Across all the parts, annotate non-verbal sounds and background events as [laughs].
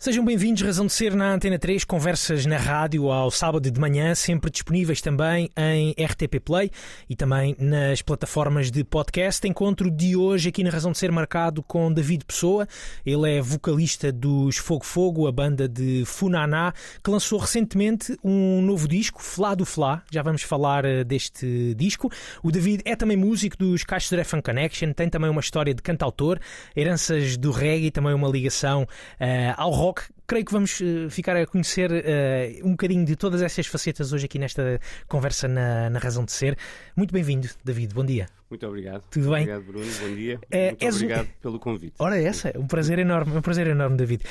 Sejam bem-vindos, Razão de Ser na Antena 3, conversas na rádio ao sábado de manhã, sempre disponíveis também em RTP Play e também nas plataformas de podcast. Encontro de hoje aqui na Razão de Ser marcado com David Pessoa. Ele é vocalista dos Fogo Fogo, a banda de Funaná, que lançou recentemente um novo disco, Flá do Flá. Já vamos falar eh, deste disco. O David é também músico dos Caixos de Fan Connection, tem também uma história de cantautor, heranças do reggae, também uma ligação uh, ao rock rock. Creio que vamos uh, ficar a conhecer uh, um bocadinho de todas essas facetas hoje aqui nesta conversa na, na Razão de Ser. Muito bem-vindo, David. Bom dia. Muito obrigado. Tudo bem? Obrigado, Bruno. Bom dia. É, Muito obrigado um... pelo convite. Ora, essa, um prazer enorme, um prazer enorme, David.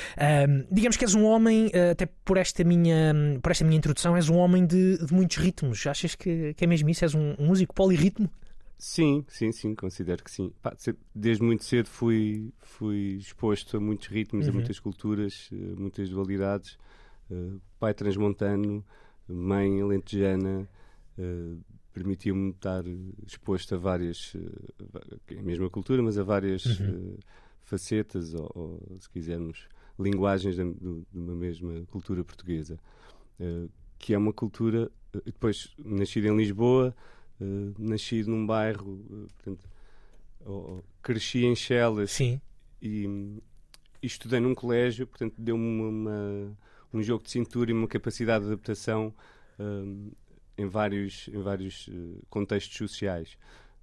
digamos que és um homem, até por esta minha, por esta minha introdução, és um homem de, de muitos ritmos. Achas que, que é mesmo isso? És um, um músico polirritmo? Sim, sim, sim, considero que sim. desde muito cedo fui, fui exposto a muitos ritmos, uhum. a muitas culturas, a muitas dualidades. Uh, pai transmontano, mãe alentejana, uh, permitiu-me estar exposto a várias, uh, a mesma cultura, mas a várias uhum. uh, facetas, ou, ou, se quisermos, linguagens de, de, uma mesma cultura portuguesa, que é uma cultura, depois nascida em Lisboa, uh, nascido num bairro, uh, portanto, oh, cresci em Chelas Sim. E, e estudei num colégio, portanto, deu-me um jogo de cintura e uma capacidade de adaptação um, em vários, em vários contextos sociais.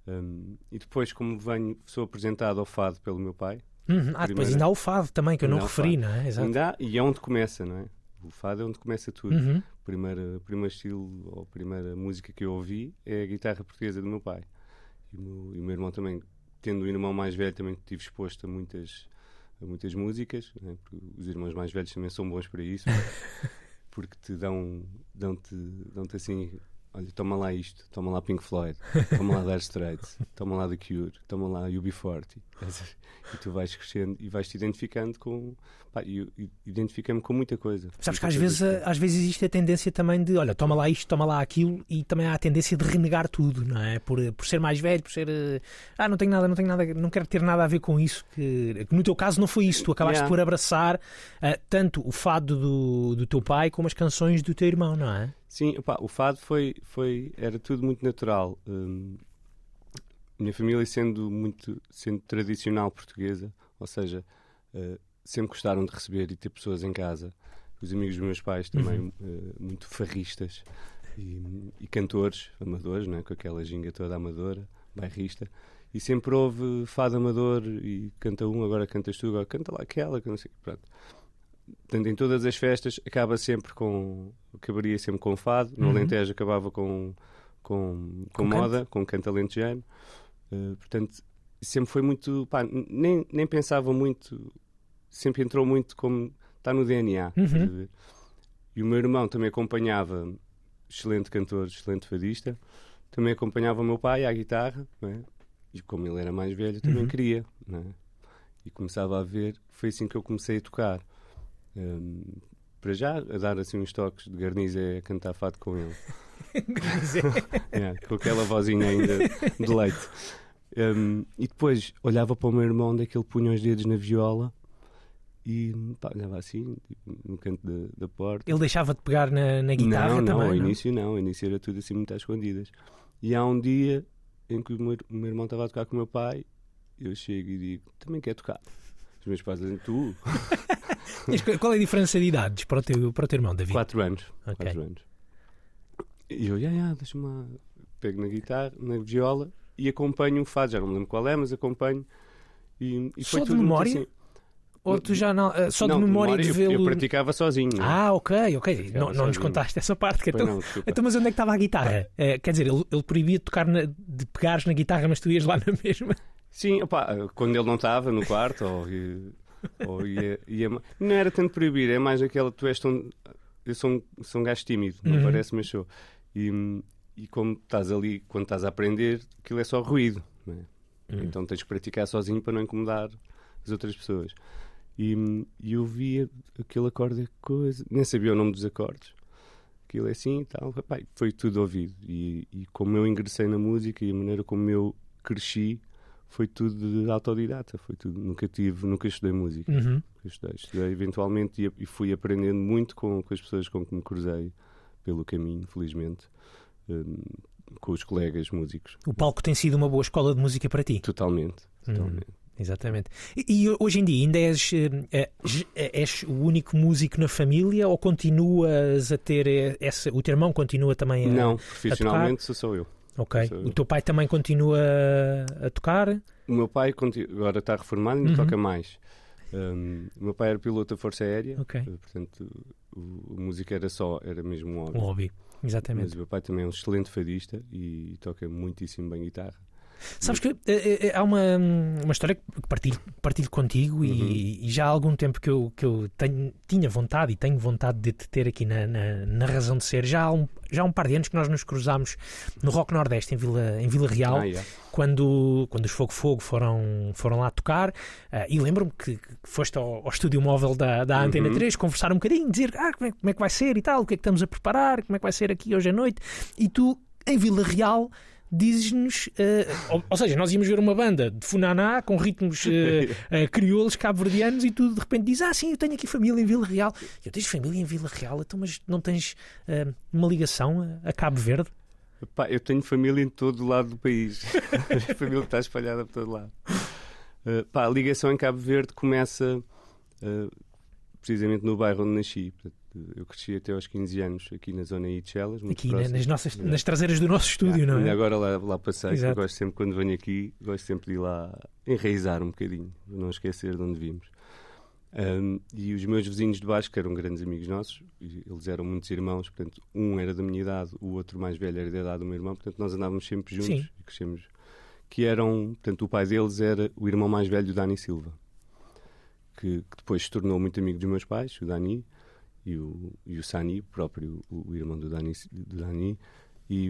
Um, e depois, como venho, sou apresentado ao fado pelo meu pai. Uhum. Ah, depois ainda há o fado também, que eu não referi, não é? Exato. Ainda há, e é onde começa, não é? O fado é onde começa tudo. Uhum. O primeiro, primeiro estilo ou primeira música que eu ouvi é a guitarra portuguesa do meu pai. E o meu, e o meu irmão também, tendo um irmão mais velho, também estive exposto a muitas, a muitas músicas. Né? os irmãos mais velhos também são bons para isso. [laughs] porque te dão, dão-te, dão-te assim olha, toma lá isto, toma lá Pink Floyd, toma lá Dire Straits, [laughs] toma lá The Cure, toma lá UB40. [laughs] E tu vais crescendo e vais te identificando com. Pá, eu identifiquei-me com muita coisa. Sabes que às vezes, às vezes existe a tendência também de, olha, toma lá isto, toma lá aquilo, e também há a tendência de renegar tudo, não é? Por, por ser mais velho, por ser. Eh, ah, não tenho nada, não tenho nada, não quero ter nada a ver com isso. Que, que no teu caso não foi isso, tu acabaste yeah. por abraçar uh, tanto o fado do, do teu pai como as canções do teu irmão, não é? Sim, opa, o fado foi, foi, era tudo muito natural. Hum, minha família sendo muito sendo tradicional portuguesa, ou seja, uh, sempre gostaram de receber e ter pessoas em casa. Os amigos dos meus pais também uhum. uh, muito farristas e, e, cantores amadores, né, com aquela ginga toda amadora, bairrista. E sempre houve fado amador e canta um, agora cantas tu, agora canta lá aquela, que não sei. Pronto portanto, em todas as festas acaba sempre com. acabaria sempre com fado. No uhum. Alentejo acabava com, com, com, com moda, canto. com canto alentejano. Uh, portanto, sempre foi muito. Pá, nem, nem pensava muito. Sempre entrou muito como. está no DNA. Uhum. E o meu irmão também acompanhava, excelente cantor, excelente fadista, também acompanhava o meu pai à guitarra, é? e como ele era mais velho, também uhum. queria. É? E começava a ver, foi assim que eu comecei a tocar. Um, para já, a dar assim uns toques de garnize a cantar fado com ele. [laughs] yeah, com aquela vozinha ainda de leite. Um, e depois olhava para o meu irmão onde é que ele punha os dedos na viola e pá, olhava assim, tipo, no canto da, da, porta. Ele deixava-te pegar na, na guitarra não, também? Não, ao início não, ao início era tudo assim muito às escondidas. E há um dia em que o meu, o meu irmão estava a tocar com o meu pai, eu chego e digo: Também quer tocar? Os meus pais dizem: Tu? [laughs] Qual é a diferença de idades para o teu, para o teu irmão, David? Quatro anos. Okay. Quatro anos. E eu, já, já, deixa-me Pego na guitarra, na viola e acompanho um fado. Já não me lembro qual é, mas acompanho. E, e Só de memória? Assim. Ou tu já não. Uh, só não, de memória, de vê-lo. Eu, eu, praticava sozinho. Ah, ok, ok. Não, não nos contaste essa parte. Então, não, então, mas onde é que estava a guitarra? É, quer dizer, ele, ele proibia de tocar na, de pegares na guitarra, mas tu ias lá na mesma. Sim, opa, quando ele não estava no quarto, ou, ou ia, ia, não era tanto proibir, é mais aquela. Tu és tão. Eu sou um, sou um gajo tímido, não uhum. parece, mas sou. E, e como estás ali, quando estás a aprender, aquilo é só ruído. É? Uhum. Então tens que praticar sozinho para não incomodar as outras pessoas. E, e eu via aquele acorde, coisa, nem sabia o nome dos acordes. Aquilo é assim e tal. Pai, foi tudo ouvido. E, e como eu ingressei na música e a maneira como eu cresci foi tudo de autodidata, foi tudo. Nunca tive, nunca estudei música. Uhum. Nunca Estudei, estudei eventualmente e, e fui aprendendo muito com, com as pessoas com que me cruzei pelo caminho, felizmente, hum, com os colegas músicos. O palco tem sido uma boa escola de música para ti. Totalmente, Uhum. totalmente. Exatamente. E, e hoje em dia ainda és, eh, eh, j- és o único músico na família ou continuas a ter eh, essa. O teu irmão continua também a. Não, profissionalmente sou só eu. Ok. O teu pai também continua a tocar? O meu pai agora está reformado e ainda Uhum. toca mais. Hum, o meu pai era piloto da Força Aérea, eh, portanto, o, a música era só, era mesmo um hobby. Um hobby. Mas Exatamente. o meu pai também é um excelente fadista e toca muitíssimo bem guitarra. Sabes que eh, eh, há uma, uma história que partilho, partilho contigo e, Uhum. e já há algum tempo que eu, que eu tenho, tinha vontade e tenho vontade de te ter aqui na, na, na razão de ser. Já há, um, já há um par de anos que nós nos cruzámos no Rock Nordeste, em Vila, em Vila Real. Ah, yeah. quando, quando os Fogo Fogo foram, foram lá tocar, ah, e lembro-me que, que foste ao, ao estúdio móvel da, da Antena Uhum. 3 conversar um bocadinho, dizer ah, como, é, como é que vai ser e tal, o que é que estamos a preparar, como é que vai ser aqui hoje à noite, e tu, em Vila Real, dizes-nos, ah, ou, ou seja, nós íamos ver uma banda de Funaná com ritmos ah, ah, [laughs] crioulos cabo-verdianos e tu de repente dizes, ah sim, eu tenho aqui família em Vila Real. Eu tens família em Vila Real, então, mas não tens uma ligação a, a Cabo Verde? Pá, eu tenho família em todo o lado do país. [laughs] a família está espalhada por todo lado. Uh, pá, a ligação em Cabo Verde começa uh, precisamente no bairro onde nasci. Eu cresci até aos 15 anos aqui na zona aí de Chelas, muito Aqui né, próximo. nas, nossas, nas traseiras do nosso estúdio, Yeah, não é? agora lá, lá passei, que eu gosto sempre, quando venho aqui, gosto sempre de ir lá enraizar um bocadinho, não esquecer de onde vimos. Um, e os meus vizinhos de baixo, que eram grandes amigos nossos, eles eram muitos irmãos, portanto, um era da minha idade, o outro mais velho era da idade do meu irmão, portanto, nós andávamos sempre juntos Sim. e crescemos. Que eram, portanto, o pai deles era o irmão mais velho do Dani Silva, que, que depois se tornou muito amigo dos meus pais, o Dani e o, e o Sani, próprio o, o irmão do Dani, do Dani e,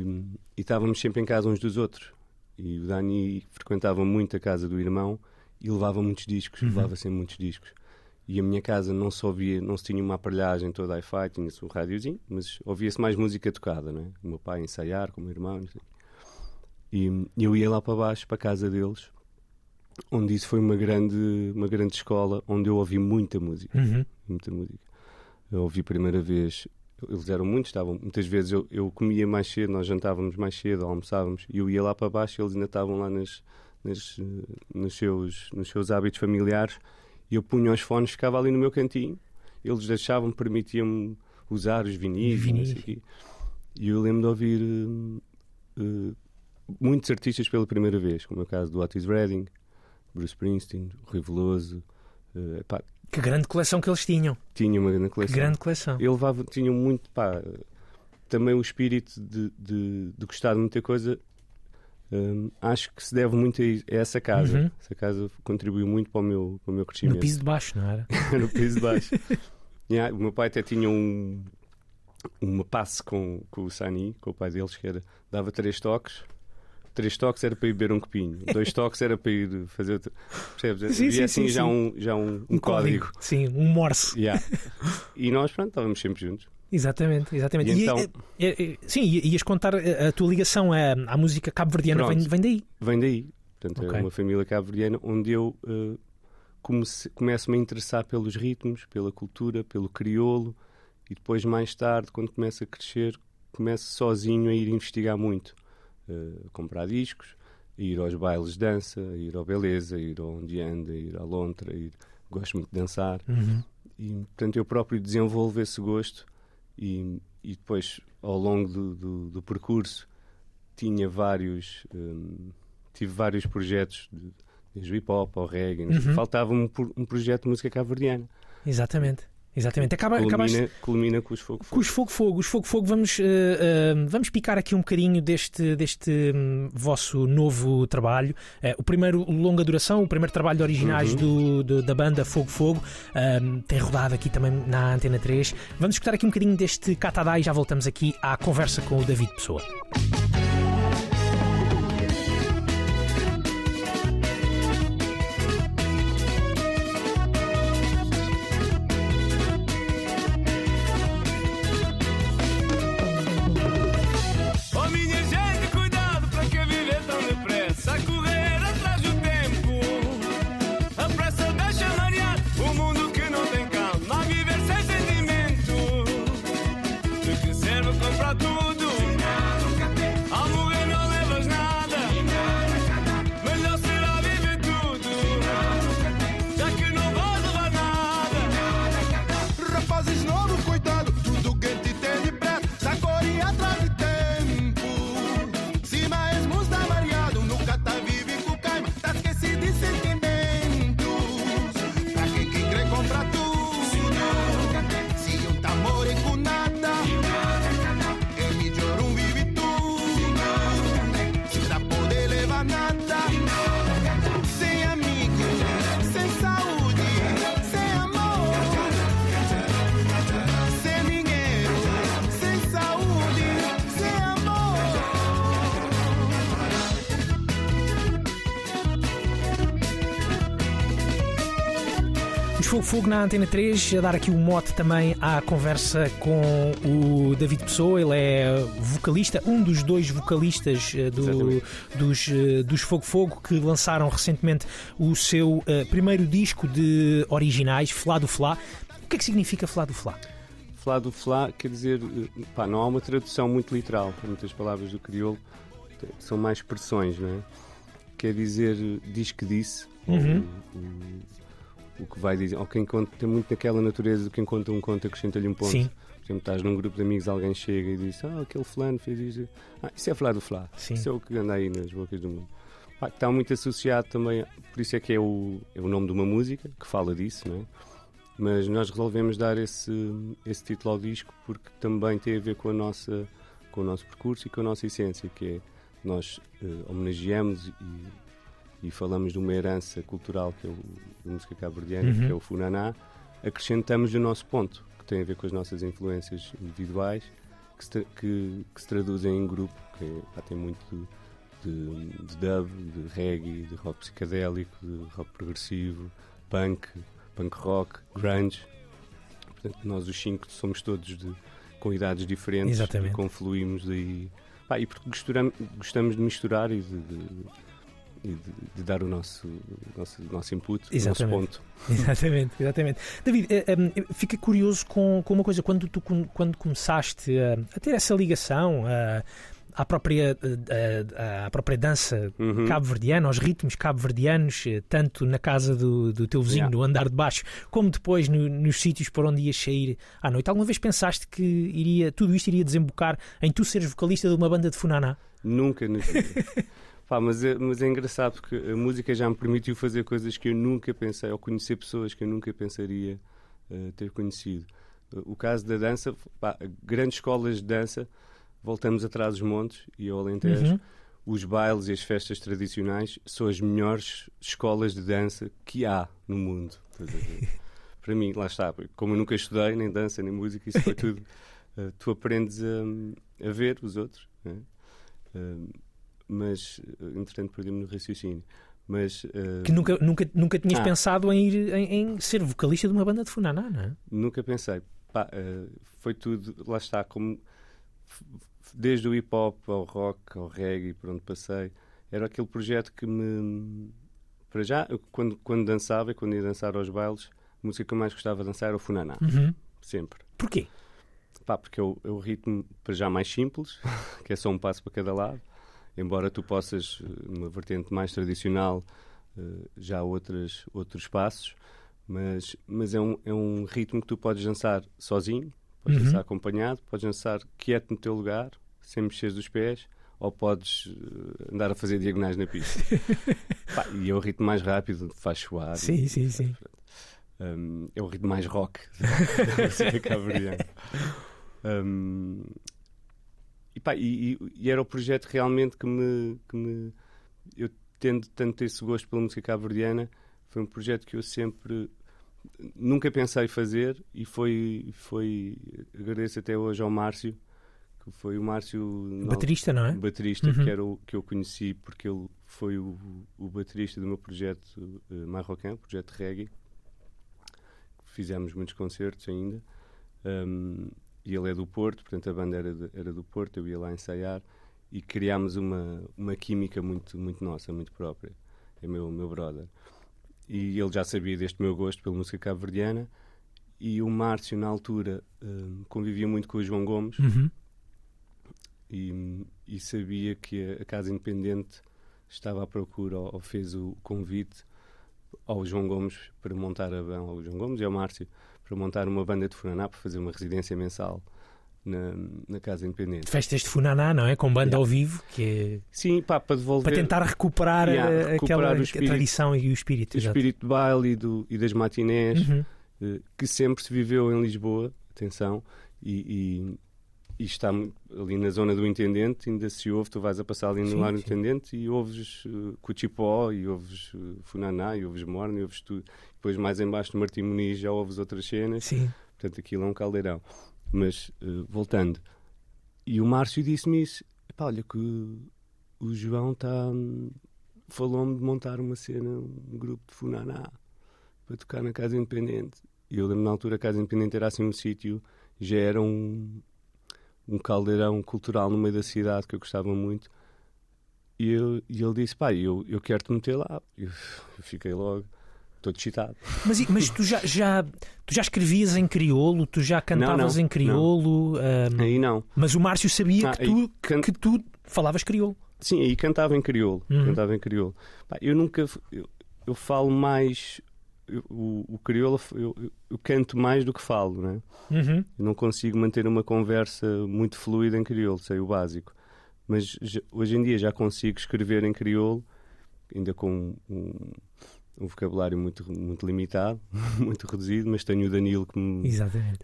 e estávamos sempre em casa uns dos outros. E o Dani frequentava muito a casa do irmão e levava muitos discos, Uhum. levava sempre muitos discos. E a minha casa não só ouvia, não se tinha uma aparelhagem toda hi-fi, tinha-se um rádiozinho, mas ouvia-se mais música tocada, não é? O meu pai ensaiar com o meu irmão. E e eu ia lá para baixo, para a casa deles, onde isso foi uma grande, uma grande escola, onde eu ouvi muita música Uhum. muita música. Eu ouvi a primeira vez, eles eram muitos, estavam, muitas vezes eu, eu comia mais cedo, nós jantávamos mais cedo, almoçávamos, e eu ia lá para baixo e eles ainda estavam lá nas, nas, nos, seus, nos seus hábitos familiares, e eu punha os fones, ficava ali no meu cantinho, eles deixavam, permitiam-me usar os vinis, e quê. e eu lembro de ouvir eh, eh, muitos artistas pela primeira vez, como é o caso do Otis Redding, Bruce Springsteen, o Rui Veloso, eh, pá, Que grande coleção que eles tinham. tinha uma grande Que coleção. grande coleção. Eu levava, tinha muito, pá, também o espírito de, de, de gostar de muita coisa. hum, acho que se deve muito a, essa casa. Uhum. Essa casa contribuiu muito para o meu, para o meu No crescimento. piso de baixo, não era? [laughs] no piso de baixo. Yeah, o meu pai até tinha um, uma passe com, com o Sani, com o pai deles, que era, dava três toques. Três toques era para ir beber um copinho, dois toques era para ir fazer outro. Percebes? Sim, Havia sim, assim sim, já, sim. Um, já um, um código. Sim, um morse. Yeah. E nós, pronto, estávamos sempre juntos. Exatamente, exatamente. E E, então- eh, eh, eh, sim, i- ias contar a tua ligação à, à música cabo-verdiana, Pronto. vem, vem daí. Vem daí. Portanto, Ok. é uma família cabo-verdiana onde eu eh, comece- começo-me a interessar pelos ritmos, pela cultura, pelo crioulo e depois, mais tarde, quando começo a crescer, começo sozinho a ir investigar muito. Eh, comprar discos, ir aos bailes de dança, a ir ao Beleza, ir ao Onde Anda, ir à Lontra, a ir... gosto muito de dançar. Uhum. E, portanto, eu próprio desenvolvo esse gosto e, e depois, ao longo do, do, do percurso, tinha vários... hum, tive vários projetos, de, desde o hip-hop ao reggae. Uhum. Faltava-me um, um projeto de música cabo-verdiana. Exatamente. Exatamente. Acaba, Culmina, acabaste culmina com os Fogo com os Fogo Fogo. Os Fogo Fogo, vamos, eh, eh, vamos picar aqui um bocadinho deste, deste hum, vosso novo trabalho. Eh, o primeiro longa duração, o primeiro trabalho de originais Uhum. do, do- da banda Fogo Fogo, hum, tem rodado aqui também na Antena 3. Vamos escutar aqui um bocadinho deste Catadá e já voltamos aqui à conversa com o David Pessoa. Na Antena 3 a dar aqui um mote também à conversa com o David Pessoa. Ele é vocalista, um dos dois vocalistas eh, do, dos, eh, dos Fogo Fogo que lançaram recentemente o seu uh, primeiro disco de originais, Flá do Flá. O que é que significa Flá do Flá? Flá do Flá quer dizer, pá, não há uma tradução muito literal, muitas palavras do crioulo são mais expressões, não é? Quer dizer, diz que disse. Uhum. Ou, o que vai dizer, ou quem conta, tem muito naquela natureza de quem conta um conto acrescenta-lhe um ponto. Sim. Por exemplo, estás num grupo de amigos, alguém chega e diz: Ah, aquele fulano fez isso. Ah, isso é falar do Flá. Sim. Isso é o que anda aí nas bocas do mundo. Pá, está muito associado também, por isso é que é o, é o nome de uma música que fala disso, não é? Mas nós resolvemos dar esse, esse título ao disco porque também tem a ver com, a nossa, com o nosso percurso e com a nossa essência, que é nós uh, homenageamos e, e, falamos de uma herança cultural que é o, a música cabo-verdiana, uhum. que é o funaná, acrescentamos o nosso ponto, que tem a ver com as nossas influências individuais, que se, que, que se traduzem em grupo, que pá, tem muito de, de, dub, de reggae, de rock psicadélico, de rock progressivo, punk, punk rock, grunge. Portanto, nós os cinco somos todos de, com idades diferentes Exatamente. e confluímos daí. Pá, e porque gostamos, gostamos de misturar e de, de e de, de, dar o nosso, nosso, nosso input, exatamente. o nosso ponto. [laughs] Exatamente, exatamente. David, eh, eh, fica curioso com, com uma coisa, quando tu quando começaste a, a ter essa ligação a, à própria, à, à própria dança Uhum. cabo-verdiana, aos ritmos cabo-verdianos, eh, tanto na casa do, do teu vizinho, Yeah. no andar de baixo, como depois no- nos sítios por onde ias sair à noite. Alguma vez pensaste que iria, tudo isto iria desembocar em tu seres vocalista de uma banda de Funaná? Nunca na vida. [laughs] Pá, mas, é, mas é engraçado porque a música já me permitiu fazer coisas que eu nunca pensei, ou conhecer pessoas que eu nunca pensaria eh, ter conhecido. Eh, o caso da dança, pá, grandes escolas de dança, voltamos atrás dos montes e ao Alentejo. Uhum. Os bailes e as festas tradicionais são as melhores escolas de dança que há no mundo. [laughs] Para mim, lá está, como eu nunca estudei nem dança nem música, isso foi tudo. eh, tu aprendes a, a ver os outros, né? Eh, mas eh, entretanto perdi-me no raciocínio. Mas eh, Que nunca, nunca, nunca tinhas Ah. pensado em, ir, em, em ser vocalista de uma banda de Funaná, não é? nunca pensei. Pá, eh, foi tudo, lá está, como desde o hip hop ao rock, ao reggae, por onde passei, era aquele projeto que me. Para já, quando, quando dançava e quando ia dançar aos bailes, a música que eu mais gostava de dançar era o Funaná, Uhum. sempre. Porquê? Pá, porque é o, é o ritmo para já mais simples, [laughs] que é só um passo para cada lado. Embora tu possas, eh, numa vertente mais tradicional, eh, já outras, outros passos, mas, mas é, um, é um ritmo que tu podes dançar sozinho, podes Uhum. dançar acompanhado, podes dançar quieto no teu lugar, sem mexer os pés, ou podes eh, andar a fazer diagonais na pista. [laughs] Pá, e é o ritmo mais rápido, faz suar. Sim, sim, sim. Um, é o ritmo mais rock [laughs] da música. Um, e, pá, e, e- era o projeto realmente que me, que me. Eu tendo tanto esse gosto pela música cabo-verdiana, foi um projeto que eu sempre. Nunca pensei fazer e foi. foi agradeço até hoje ao Márcio, que foi o Márcio. Baterista, não é? o baterista Uhum. que, era o, que eu conheci porque ele foi o, o baterista do meu projeto uh, Marroquin, projeto reggae. Fizemos muitos concertos ainda. Um, e ele é do Porto, portanto a banda era, de- era do Porto, eu ia lá ensaiar e criámos uma, uma química muito, muito nossa, muito própria. É meu, meu brother. E ele já sabia deste meu gosto pela música cabo-verdiana. E o Márcio, na altura, um, convivia muito com o João Gomes Uhum. e, e sabia que a Casa Independente estava à procura ou, ou fez o convite ao João Gomes para montar a banda, ao João Gomes e ao Márcio, para montar uma banda de Funaná para fazer uma residência mensal na, na Casa Independente. Festas de Funaná, não é? Com banda Yeah. ao vivo, que é Sim, pá, para devolver para tentar recuperar, Yeah, eh, recuperar aquela a espírito- tradição e o espírito. o exato. espírito de baile e, do, e das matinés, Uhum. eh, que sempre se viveu em Lisboa, atenção, e, e- está ali na zona do Intendente, ainda se ouve, tu vais a passar ali no lar do. Intendente e ouves uh, Cuchipó, e ouves uh, Funaná, e ouves Morne, e ouves tudo. Depois mais embaixo do Martim Muniz já ouves outras cenas, Sim. portanto aquilo é um caldeirão. Mas, uh, voltando, e o Márcio disse-me isso, "Epá, olha que o João está... falou-me de montar uma cena, um grupo de Funaná. para tocar na Casa Independente. E eu lembro na altura a Casa Independente era assim um sítio, já era um, um caldeirão cultural no meio da cidade que eu gostava muito. E, eu, e ele disse: pai, eu, eu quero te meter lá. Eu, eu fiquei logo todo excitado. Mas, mas tu, já, já, tu já escrevias em crioulo? Tu já cantavas não, em crioulo? ahm, Aí não. mas o Márcio sabia Ah, que, tu, can- que tu falavas crioulo. Sim, aí cantava em crioulo. Uhum. Cantava em crioulo. Pá, eu nunca. Eu, eu falo mais. O, o crioulo, eu, eu- canto mais do que falo, né? Uhum. Não consigo manter uma conversa muito fluida em crioulo, sei o básico. Mas já- hoje em dia já consigo escrever em crioulo, ainda com um, um vocabulário muito, muito limitado, [laughs] muito reduzido, mas tenho o Danilo que me,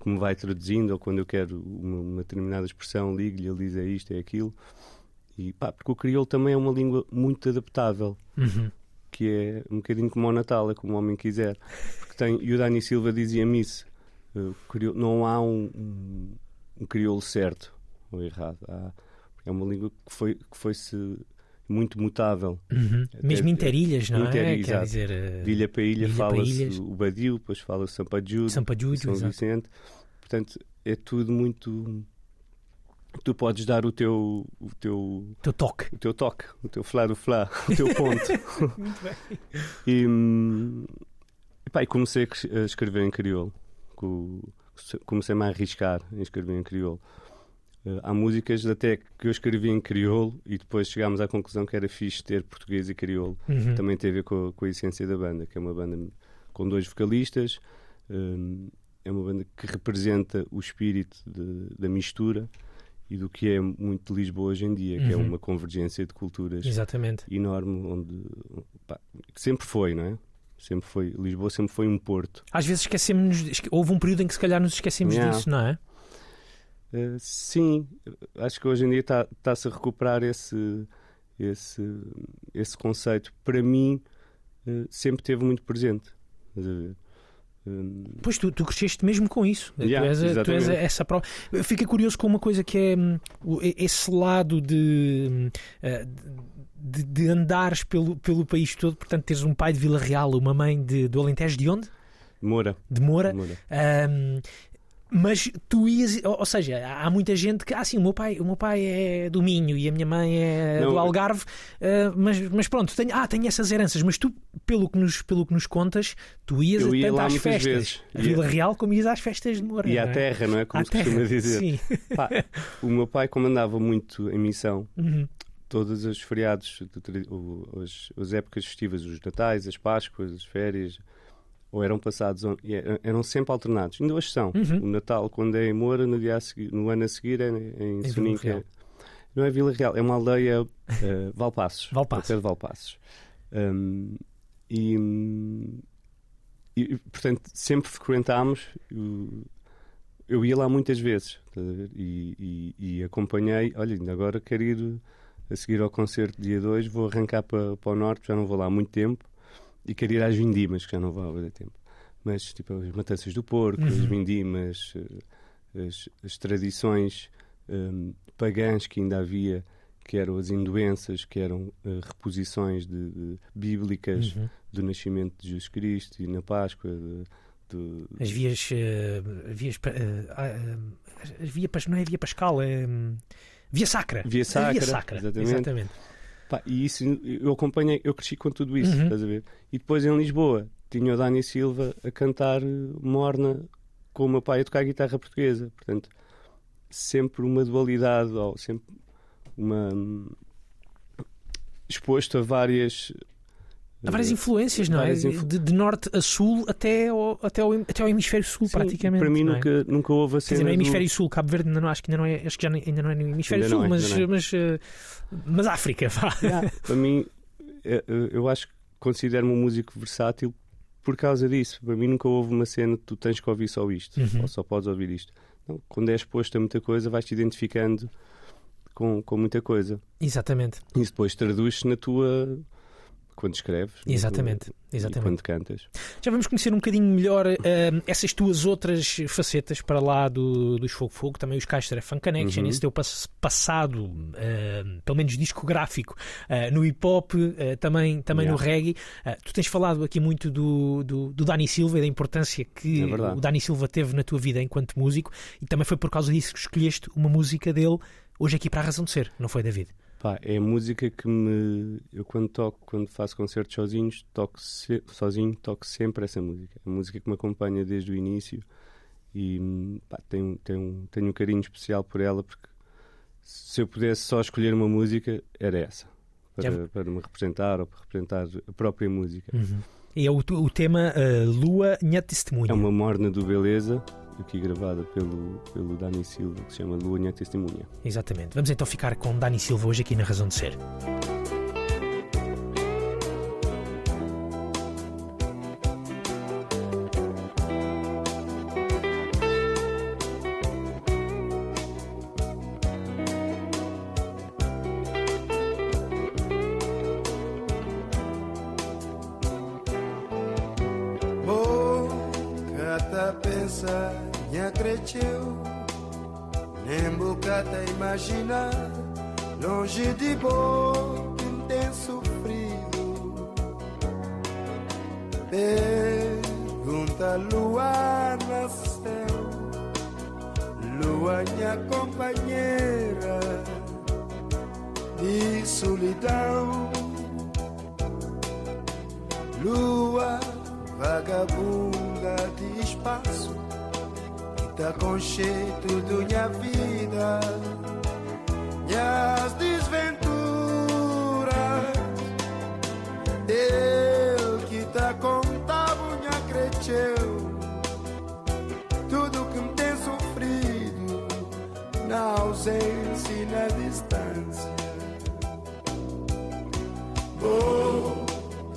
que me vai traduzindo, ou quando eu quero uma, uma determinada expressão, ligo-lhe, ele diz é isto, é aquilo. E pá, porque o crioulo também é uma língua muito adaptável, Uhum. Que é um bocadinho como o Natal, é como o homem quiser. Porque tem, e o Dani Silva dizia-me isso: eh, não há um, um, um crioulo certo ou errado. Há- é uma língua que foi, que foi -se muito mutável. Uhum. Até- Mesmo interilhas, não é? Interilhas, Quer exato. dizer, eh, De ilha para ilha, fala-se o Badio, depois fala-se São Padjudo, Sampa Júlio, São exato. Vicente. Portanto, é tudo muito. Tu podes dar o teu, o teu, teu toque. o teu toque, o teu flá do flá, o teu ponto. [laughs] Muito bem. e, hum, e, pá, e comecei a escrever em crioulo. Co- Comecei-me a arriscar em escrever em crioulo. Eh, há músicas até que eu escrevi em crioulo e depois chegámos à conclusão que era fixe ter português e crioulo Uhum. também tem a ver com a, com a essência da banda, que é uma banda com dois vocalistas, hum, é uma banda que representa o espírito de- da mistura e do que é muito de Lisboa hoje em dia, que é Uhum. uma convergência de culturas Exatamente. enorme, onde pá, que sempre foi, não é? Sempre foi, Lisboa sempre foi um porto. Às vezes esquecemos, esque- houve um período em que se calhar nos esquecemos Yeah. disso, não é? Uh, sim, acho que hoje em dia está- está-se a recuperar esse, esse, esse conceito. Para mim, uh, sempre teve muito presente. Estás a ver? Um, Pois tu, tu cresceste mesmo com isso. Yeah, tu, és, a- tu és a- essa prova. Fica curioso com uma coisa que é hum, esse lado de, hum, eh, de, de andares pelo, pelo país todo, portanto, teres um pai de Vila Real, uma mãe de, do Alentejo de onde? Moura. De Moura. Moura. Hum, mas tu ias, ou seja, há muita gente que, ah, sim, o meu pai, o meu pai é do Minho e a minha mãe é Não, do Algarve, eh, mas, mas pronto, tenho, ah, tenho essas heranças, mas tu, pelo que nos, pelo que nos contas, tu ias ia tanto às festas, vezes. a Vila Real, como ias às festas de Moura. E à é? terra, não é? Como À se costuma terra, dizer. Sim. Pá, o meu pai comandava muito em missão. [laughs] Uhum. Todos os feriados, as épocas festivas, os natais, as páscoas, as férias, ou eram passados, e eram- sempre alternados. Ainda hoje são. Uhum. O Natal, quando é em Moura, no, dia a seguir, no ano a seguir é em, Vila Soninca. Real. Não é Vila Real, é uma aldeia eh, Valpassos. [laughs] Valpassos. ao pé de Valpassos. Um, e, e, portanto, sempre frequentámos. Eu, eu ia lá muitas vezes ver? E, e- e acompanhei. Olha, ainda agora quero ir a seguir ao concerto dia 2. Vou arrancar para, para o norte, já não vou lá há muito tempo. E quero ir às vindimas, que já não vou muito tempo. Mas, tipo, as matanças do porco, as Uhum. vindimas, eh, as, as tradições hum, pagãs que ainda havia, que eram as induenças, que eram eh, reposições de, de- bíblicas Uhum. do nascimento de Jesus Cristo e na Páscoa. de- do- As vias. eh, vias eh, as via, não é via Pascal, é. hum, Via Sacra. Via Sacra, Via Sacra. exatamente. Exatamente. Pá, e isso eu acompanhei, eu cresci com tudo isso, Uhum. estás a ver? E depois em Lisboa tinha o Dani Silva a cantar eh, Morna com o meu pai a tocar guitarra portuguesa. Portanto, sempre uma dualidade, ou sempre uma. hum, exposto a várias. Há várias influências, não é? várias influ- De, de norte a sul até ao, até ao, até ao hemisfério sul, sim, praticamente. Para mim é? nunca, nunca houve a Quer dizer, cena. no do- hemisfério sul, Cabo Verde ainda não, acho que ainda não é, acho que já ainda não é no hemisfério Ainda sul, é, mas, é. mas, eh, mas África, vá. Yeah, [laughs] para mim, eh, eh, eu acho que considero-me um músico versátil por causa disso. Para mim nunca houve uma cena que tu tens que ouvir só isto, Uhum. ou só podes ouvir isto. Não, quando és exposto a muita coisa, vais-te identificando com, com muita coisa. Exatamente. E isso depois traduz-se na tua quando escreves. Exatamente, exatamente. quando cantas. Já vamos conhecer um bocadinho melhor eh, essas tuas outras facetas para lá do, dos Fogo Fogo, também os Caixa Fun Connection, Uhum. esse teu pass- passado, eh, pelo menos discográfico, eh, no hip hop, eh, também, também no Yeah. reggae. Eh, tu tens falado aqui muito do, do, do Dani Silva e da importância que É o Dani Silva teve na tua vida enquanto músico, e também foi por causa disso que escolheste uma música dele hoje aqui para a razão de ser, não foi, David? Pá, é a música que me. Eu quando toco, quando faço concertos sozinhos, toco se- sozinho, toco sempre essa música. É a música que me acompanha desde o início e pá, tenho, tenho, tenho um carinho especial por ela porque se eu pudesse só escolher uma música, era essa. Para, para me representar ou para representar a própria música. E é o, o tema eh, Lua Nha Testemunha. É uma morna do Beleza, aqui gravada pelo, pelo Dani Silva, que se chama Lua Minha Testemunha. Exatamente. Vamos então ficar com Dani Silva hoje aqui na Razão de Ser. Tudo que me tem sofrido na ausência e na distância. Oh,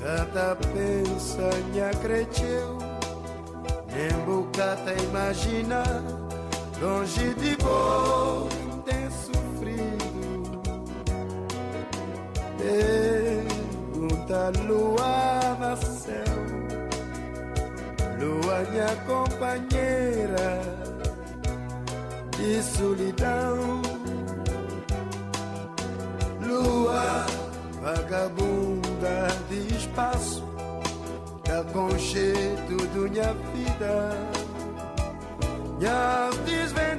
Cada pensa minha cresceu Nem bocata imagina Longe de boa tem sofrido Pergunta lua minha companheira De solidão. Lua vagabunda de espaço com jeito do minha vida. Minhas desventuras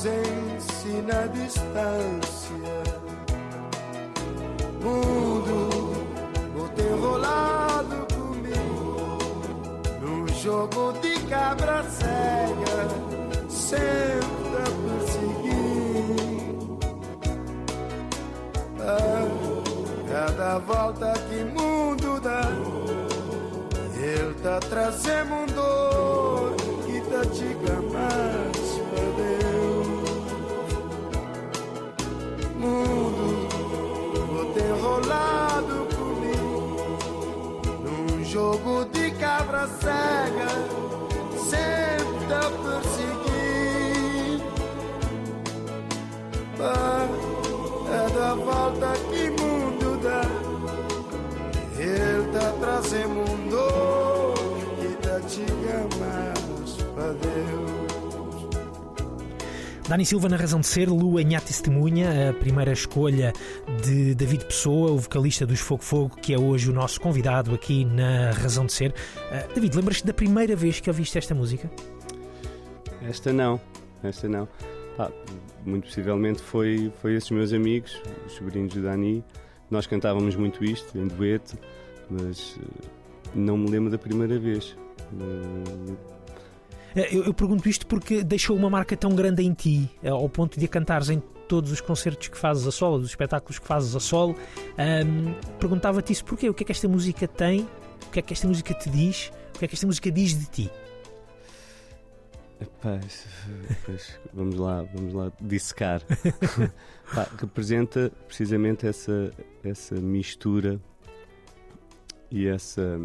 ausência e na distância. Mundo Vou enrolado comigo Num jogo de cabra cega Sempre a perseguir Ah, Cada volta que mundo dá Ele tá trazendo Rolado comigo Num jogo de cabra cega Sempre a perseguir. Ah, É da volta que Dani Silva na Razão de Ser, Lua Nha Testemunha, a primeira escolha de David Pessoa, o vocalista dos Fogo Fogo, que é hoje o nosso convidado aqui na Razão de Ser. Ah, David, lembras-te da primeira vez que ouviste esta música? Esta não, esta não. Muito possivelmente foi, foi esses meus amigos, os sobrinhos do Dani. Nós cantávamos muito isto, em dueto, mas eh, não me lembro da primeira vez. Ah, Eu, eu pergunto isto porque deixou uma marca tão grande em ti, ah, ao ponto de a cantares em todos os concertos que fazes a solo, dos espetáculos que fazes a solo. Perguntava-te isso porquê? O que é que esta música tem? O que é que esta música te diz? O que é que esta música diz de ti? Epá, pois, vamos lá, vamos lá dissecar. [laughs] Pá, representa precisamente essa, essa mistura e essa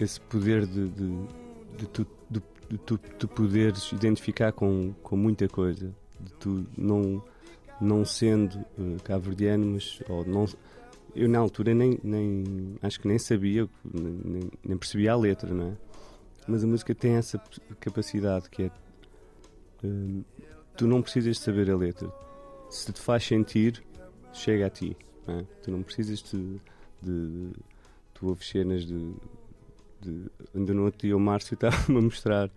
esse poder de, de, de tu, de, de tu te poderes identificar com, com muita coisa, de tu não, não sendo uh, cabo-verdiano, mas ou não, eu na altura nem, nem acho que nem sabia, nem, nem percebia a letra, não é? Mas a música tem essa capacidade que é uh, tu não precisas de saber a letra. Se te faz sentir, chega a ti. Não é? Tu não precisas de, de, tu ouves cenas de, de ainda no outro dia o Márcio [laughs] estava-me a mostrar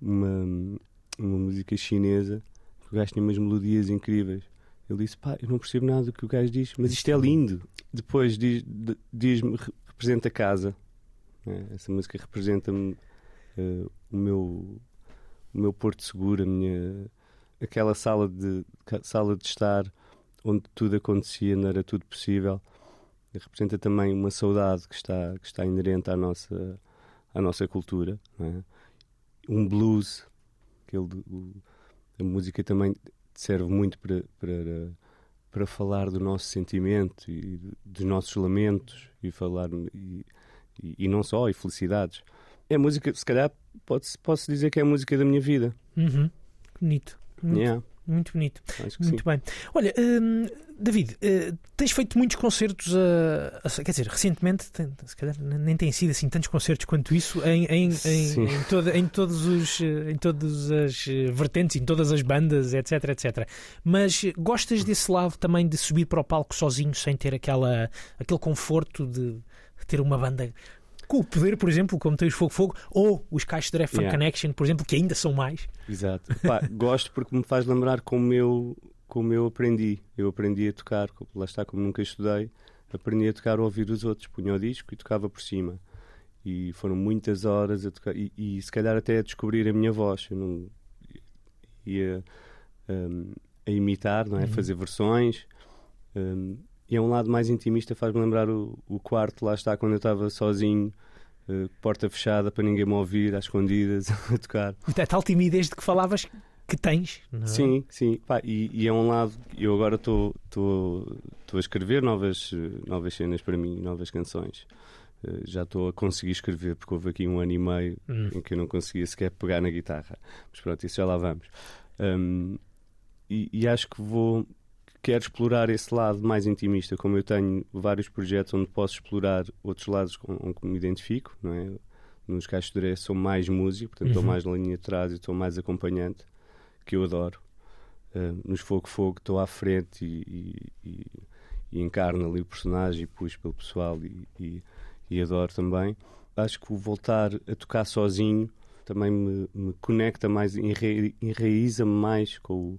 uma, uma música chinesa que o gajo tinha umas melodias incríveis. Ele disse: pá, eu não percebo nada do que o gajo diz, mas isto é lindo. Depois diz-me, diz representa a casa. É, essa música representa-me uh, o, meu, o meu porto seguro, a minha, aquela sala de, sala de estar onde tudo acontecia, não era tudo possível. Representa também uma saudade que está, que está inerente à nossa, à nossa cultura. É? Um blues, aquele, o, a música também serve muito para, para, para falar do nosso sentimento e dos nossos lamentos e falar e, e, e não só, e felicidades. É música, se calhar pode, posso dizer que é a música da minha vida. Uhum. Bonito. Muito, Yeah. Muito bonito. Muito sim. bem. Olha, hum, David, eh, tens feito muitos concertos, a- a- quer dizer, recentemente, tem- se calhar nem tem sido assim tantos concertos quanto isso em, em, em, em, toda- em todos os, eh, em todas as eh, vertentes, em todas as bandas, etc, etc. Mas eh, gostas desse lado também de subir para o palco sozinho sem ter aquela, aquele conforto de ter uma banda com o poder, por exemplo, como tem os Fogo Fogo, ou os Caixos de Fun Yeah. Connection, por exemplo, que ainda são mais. Exato. Pá, [laughs] gosto porque me faz lembrar como eu, como eu aprendi. Eu aprendi a tocar, lá está, como nunca estudei, aprendi a tocar a ouvir os outros. Punha o disco e tocava por cima. E foram muitas horas a tocar, e, e se calhar até a descobrir a minha voz. Eu não ia hum, a imitar, não é? Uhum. Fazer versões. hum, e é um lado mais intimista, faz-me lembrar o, o quarto, lá está, quando eu estava sozinho, eh, porta fechada para ninguém me ouvir, às escondidas, [laughs] a tocar. A tal timidez de que falavas que tens. não é? Sim, sim. Pá, e, e é um lado. Eu agora estou a escrever novas, novas cenas para mim, novas canções. Eh, Já estou a conseguir escrever, porque houve aqui um ano e meio Hum. em que eu não conseguia sequer pegar na guitarra. Mas pronto, isso já lá vamos. Hum, e, e acho que vou. Quero explorar esse lado mais intimista, como eu tenho vários projetos onde posso explorar outros lados com, que me identifico, não é? Nos Caixos de Dré sou mais músico, portanto estou Uhum. mais na linha de trás e estou mais acompanhante, que eu adoro. Uh, nos Fogo Fogo estou à frente e, e, e, e encarno ali o personagem e puxo pelo pessoal e, e, e adoro também. Acho que o voltar a tocar sozinho também me, me conecta mais, enra- enraiza-me mais com, o-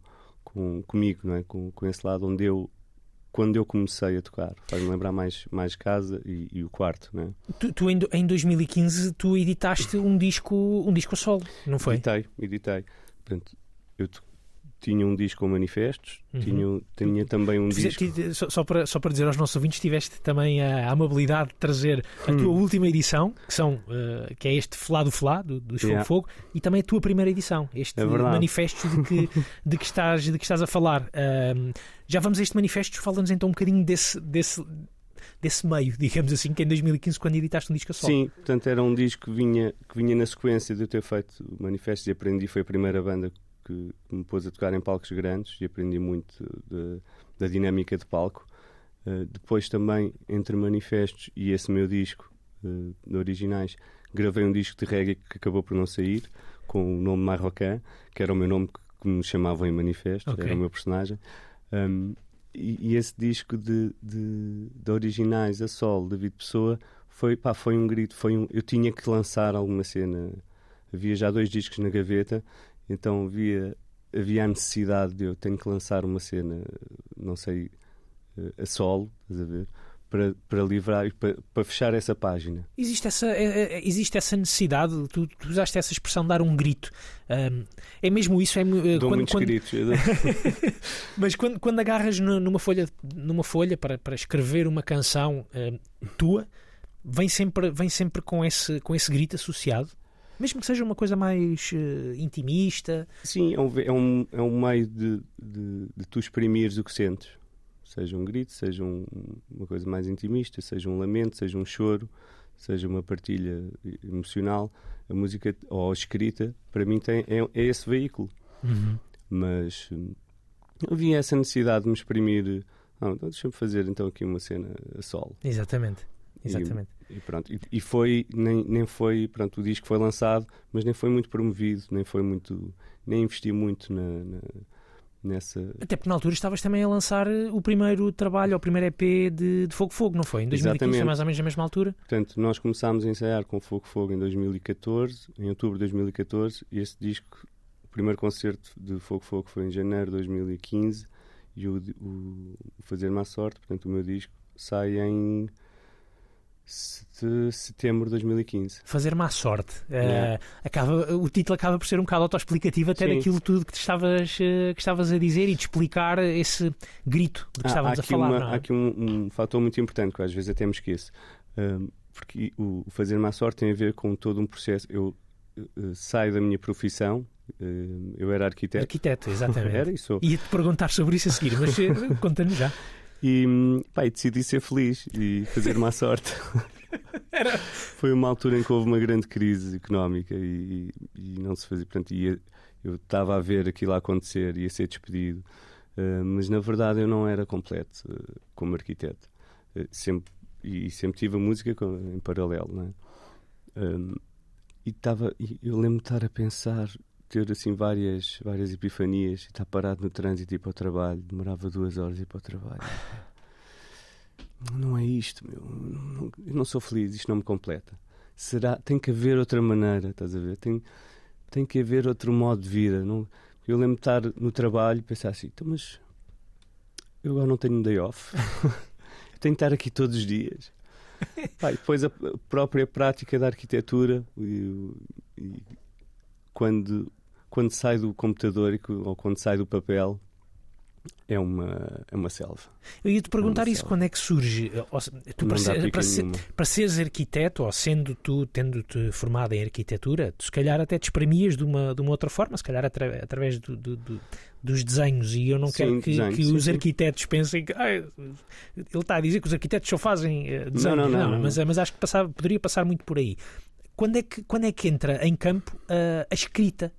com, comigo, não é? com, com esse lado onde eu, quando eu comecei a tocar, faz-me lembrar mais, mais casa e, e o quarto. Não é? Tu, tu em, em 2015 tu editaste um disco, um disco solo, não foi? Editei, editei. Portanto, eu tinha um disco com manifestos, Uhum. tinha, tinha também um Tu disco. fizeste- só, só para, só para dizer aos nossos ouvintes, tiveste também a, a amabilidade de trazer a Hum. tua última edição, que, são, eh, que é este Flá do Flá, do, Fogo Yeah. Fogo, e também a tua primeira edição, este É manifesto de que, [laughs] de, que estás, de que estás a falar. Ahm, já vamos a este manifesto, fala-nos então um bocadinho desse, desse, desse meio, digamos assim, que em 2015, quando editaste um disco a solo. Sim, portanto era um disco que vinha, que vinha na sequência de eu ter feito o Manifestos e aprendi, foi a primeira banda que me pôs a tocar em palcos grandes e aprendi muito de- da dinâmica de palco. Uh, depois também, entre Manifestos e esse meu disco uh, de originais, gravei um disco de reggae que acabou por não sair, com o nome Marroquin, que era o meu nome que, que me chamavam em Manifestos, Ok. era o meu personagem. Um, e, e esse disco de, de, de originais a solo, David Pessoa, foi, pá, foi um grito. Foi um, eu tinha que lançar alguma cena. Havia já dois discos na gaveta, então havia, havia a necessidade de eu tenho que lançar uma cena, não sei, eh, a solo, estás a ver? Para, para livrar e para, para fechar essa página. Existe essa, é- é- existe essa necessidade, tu, tu usaste essa expressão, dar um grito. Ahm, é mesmo isso? É, eh, Dou quando- muitos quando- gritos. [laughs] Mas quando, quando agarras nu- numa folha, numa folha para, para escrever uma canção eh, tua, vem sempre, vem sempre com, esse, com esse grito associado? Mesmo que seja uma coisa mais eh, intimista. Sim, é um, é um, é um meio de, de, de tu exprimires o que sentes. Seja um grito, seja um- uma coisa mais intimista, seja um lamento, seja um choro, seja uma partilha emocional, a música ou a escrita, para mim tem, é, é esse veículo. Uhum. Mas hum, havia essa necessidade de me exprimir. Não, então deixa-me fazer então aqui uma cena a solo. Exatamente. Exatamente. E pronto, e, e foi, nem, nem foi, pronto, o disco foi lançado, mas nem foi muito promovido, nem foi muito, nem investi muito na, na- nessa. Até porque na altura estavas também a lançar eh, o primeiro trabalho, o primeiro EP de, de Fogo Fogo, não foi? Em 2015, foi Exatamente. mais ou menos na mesma altura. Portanto, nós começámos a ensaiar com Fogo Fogo em 2014, em outubro de 2014, e esse disco, o primeiro concerto de Fogo Fogo foi em janeiro de 2015, e o, o, o Fazer Má Sorte, portanto, o meu disco, sai em sete- setembro de 2015. Fazer má sorte. Yeah. acaba, o título acaba por ser um bocado autoexplicativo até Sim. daquilo tudo que, estavas, eh, que estavas a dizer e de explicar esse grito de que Há- estávamos a falar. uma- é? há aqui um, um fator muito importante que às vezes até me esqueço. Porque o fazer má sorte tem a ver com todo um processo. Eu eh, saio da minha profissão, eh, eu era arquiteto. Arquiteto, exatamente. [laughs] Era e sou. Ia-te perguntar sobre isso a seguir, mas conta-nos já. [laughs] E, pá, e decidi ser feliz e fazer má sorte. [laughs] Foi uma altura em que houve uma grande crise económica e, e não se fazia. Portanto, ia- eu estava a ver aquilo a acontecer, ia ser despedido. Uh, mas na verdade eu não era completo uh, como arquiteto. Uh, sempre, e sempre tive a música com- em paralelo. Não é? Um, e estava, eu lembro-me de estar a pensar, ter assim várias, várias epifanias, e estar parado no trânsito e ir para o trabalho, demorava duas horas a ir para o trabalho. [laughs] Não é isto, meu. Não- eu não sou feliz, isto não me completa. Será? Tem que haver outra maneira, estás a ver? Tem, tem que haver outro modo de vida. Não, eu lembro de estar no trabalho e pensar assim, então, mas eu agora não tenho um day off. eu [laughs] tenho que estar aqui todos os dias. Pá, e depois a a própria prática da arquitetura e, e quando, quando sai do computador ou quando sai do papel é uma, é uma selva. Eu ia-te perguntar Não isso, sei. quando é que surge? eh, Tu, para, não ser- para, ser- para seres arquiteto, ou sendo tu, tendo-te formado em arquitetura, tu se calhar até te espremias de uma, de uma outra forma, se calhar atra- através do- do- do- dos desenhos. E eu não Sim, quero que, desenho, que sim, os sim. arquitetos pensem que. "Ai, ele está a dizer que os arquitetos só fazem eh, desenhos. não, não, não. Mas, mas acho que passava- poderia passar muito por aí. Quando é que, quando é que entra em campo a escrita?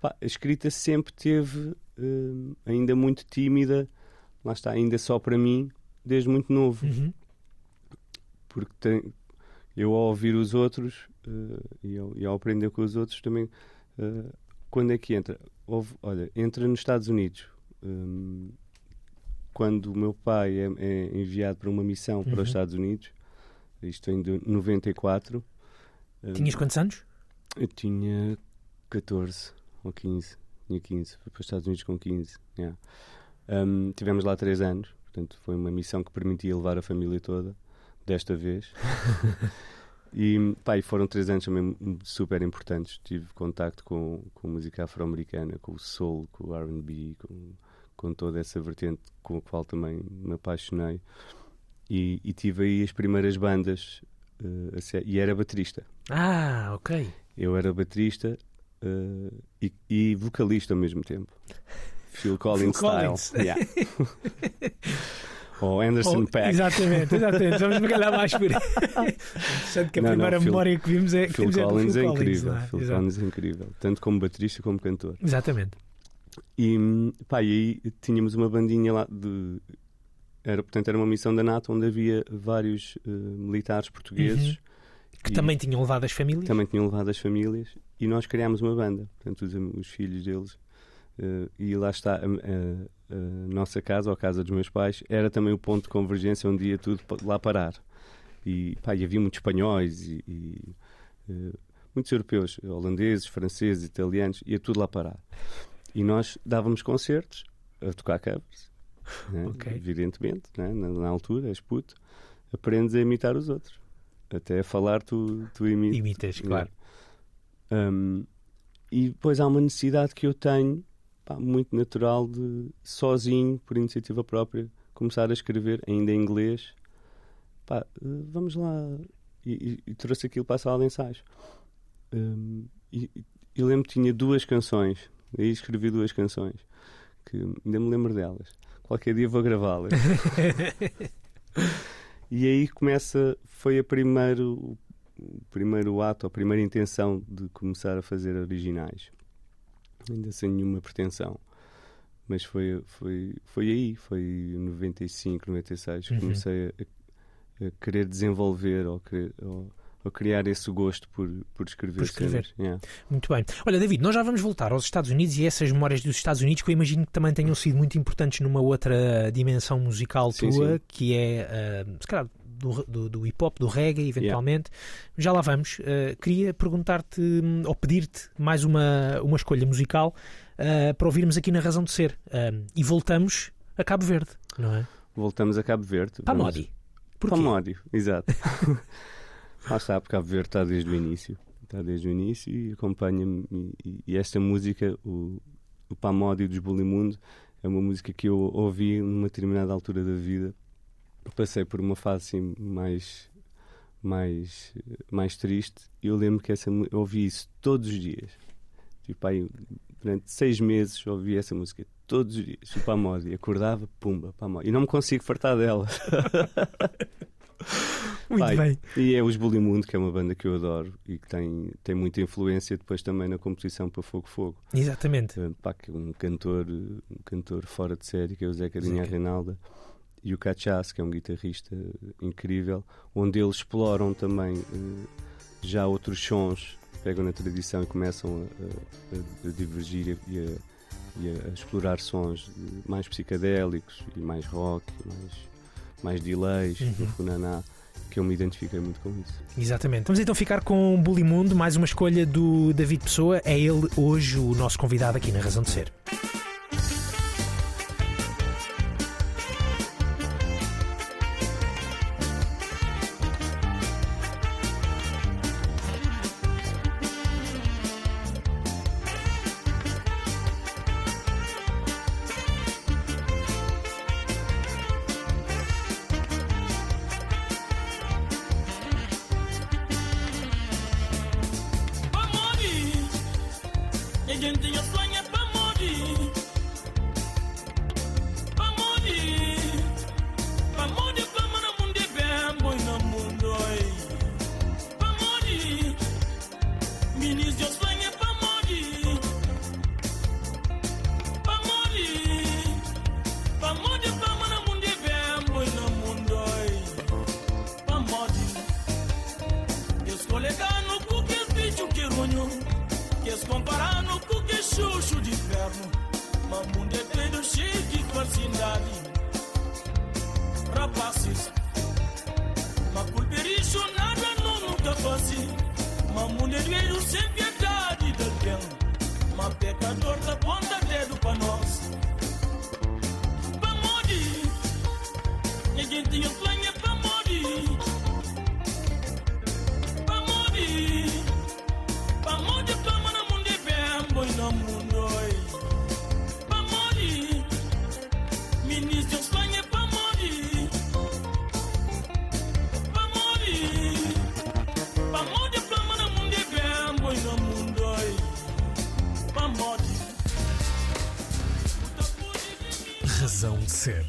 Pá, a escrita sempre teve hum, ainda muito tímida, lá está, ainda só para mim, desde muito novo. Uhum. Porque tem- eu ao ouvir os outros eh, e, ao, e ao aprender com os outros também, eh, quando é que entra? Houve- olha, entra nos Estados Unidos. Hum, quando o meu pai é, é enviado para uma missão para Uhum. os Estados Unidos, isto em de 94. hum, Tinhas quantos anos? Eu tinha 14 ou 15. Tinha 15. Fui para os Estados Unidos com 15. yeah. Um, tivemos lá 3 anos. Portanto, foi uma missão que permitia levar a família toda. Desta vez. [laughs] e, pá, e foram 3 anos também super importantes. Tive contacto com, com música afro-americana, com o soul, com o RB, com, com toda essa vertente com a qual também me apaixonei. E, e tive aí as primeiras bandas. ser- e era baterista. Ah, ok. Eu era baterista eh, e, e vocalista ao mesmo tempo. [laughs] Phil Collins Phil style. Collins. Yeah. [laughs] Ou Anderson Oh, Paak. Exatamente, exatamente. Vamos [laughs] me calhar mais por aí. Que a Não, não, primeira Phil- memória que vimos é que Phil é Collins Phil é Collins, incrível. não é? Phil Exato. Collins é incrível. Tanto como baterista como cantor. Exatamente. E, pá, e aí tínhamos uma bandinha lá de. Era, portanto, era uma missão da NATO onde havia vários eh, militares portugueses Que E- também tinham levado as famílias. também tinham levado as famílias e nós criámos uma banda, portanto, os, os filhos deles. eh, e lá está a, a- a nossa casa, ou a casa dos meus pais, era também o ponto de convergência onde ia tudo lá parar. E, pá, e havia muitos espanhóis e, e, eh, muitos europeus, holandeses, franceses, italianos, ia tudo lá parar. E nós dávamos concertos a tocar covers, né? Ok. evidentemente, né? na, na altura, és puto, aprendes a imitar os outros. Até a falar, tu, tu imitas. Imitas, claro. Um, e depois há uma necessidade que eu tenho, pá, muito natural, de sozinho, por iniciativa própria, começar a escrever, ainda em inglês. Pá, eh, vamos lá. E, e- e trouxe aquilo para a sala de ensaios. Um, e, e lembro que tinha duas canções, aí escrevi duas canções, que ainda me lembro delas. Qualquer dia vou gravá-las. [laughs] E aí começa, foi a primeiro, primeiro ato, a primeira intenção de começar a fazer originais. Ainda sem nenhuma pretensão. Mas foi, foi, foi aí, foi em 95, 96, que Uhum. comecei a, a querer desenvolver ou, querer, ou, ou criar esse gosto por, por escrever. Por escrever. Yeah. Muito bem. Olha, David, nós já vamos voltar aos Estados Unidos e essas memórias dos Estados Unidos que eu imagino que também tenham sido muito importantes numa outra dimensão musical Sim, tua, sim. que é, ah, se calhar, do, do, do hip hop, do reggae, eventualmente. Já lá vamos. Ah, queria perguntar-te hum, ou pedir-te mais uma, uma escolha musical ah, para ouvirmos aqui na Razão de Ser. Ah, e voltamos a Cabo Verde, não é? Voltamos a Cabo Verde. Pamodi. Porquê? Pamódio, exato. [laughs] Lá está, porque Cabo Verde está desde o início. Está desde o início e acompanha-me. E, e- e esta música, o, o Pamódio dos Bulimundo, é uma música que eu ouvi numa determinada altura da vida. Passei por uma fase assim, mais, mais, mais triste e eu lembro que essa, eu ouvi isso todos os dias. Tipo, aí, durante seis meses ouvi essa música todos os dias. O Pamódio. Acordava, pumba, Pamódio. E não me consigo fartar dela. [laughs] Muito Pai, bem. E é os Bulimundo, que é uma banda que eu adoro e que tem, tem muita influência depois também na composição para Fogo Fogo. Exatamente. Eh, Pá, é um cantor, um cantor fora de série, que é o Zé Zeca. Reinalda, e o Cachaço, que é um guitarrista eh, incrível, onde eles exploram também eh, já outros sons, pegam na tradição e começam a, a- a divergir e a, e a explorar sons eh, mais psicadélicos e mais rock, mais, mais delays, Uhum. no funaná, que eu me identifiquei muito com isso. Exatamente. Vamos então ficar com Bulimundo, mais uma escolha do David Pessoa. É ele hoje o nosso convidado aqui na Razão de Ser. Ninguém tinha sonho Pamodi. Pamodi, Pamodi chuchu de inferno Mamundo é pedo cheio de falsidade Rapazes Maculpericho nada não nunca faço. Mamundo é doido sem piedade do tempo. Mas pecador da ponta dedo pra nós. Pamodi Ninguém tinha plano ser.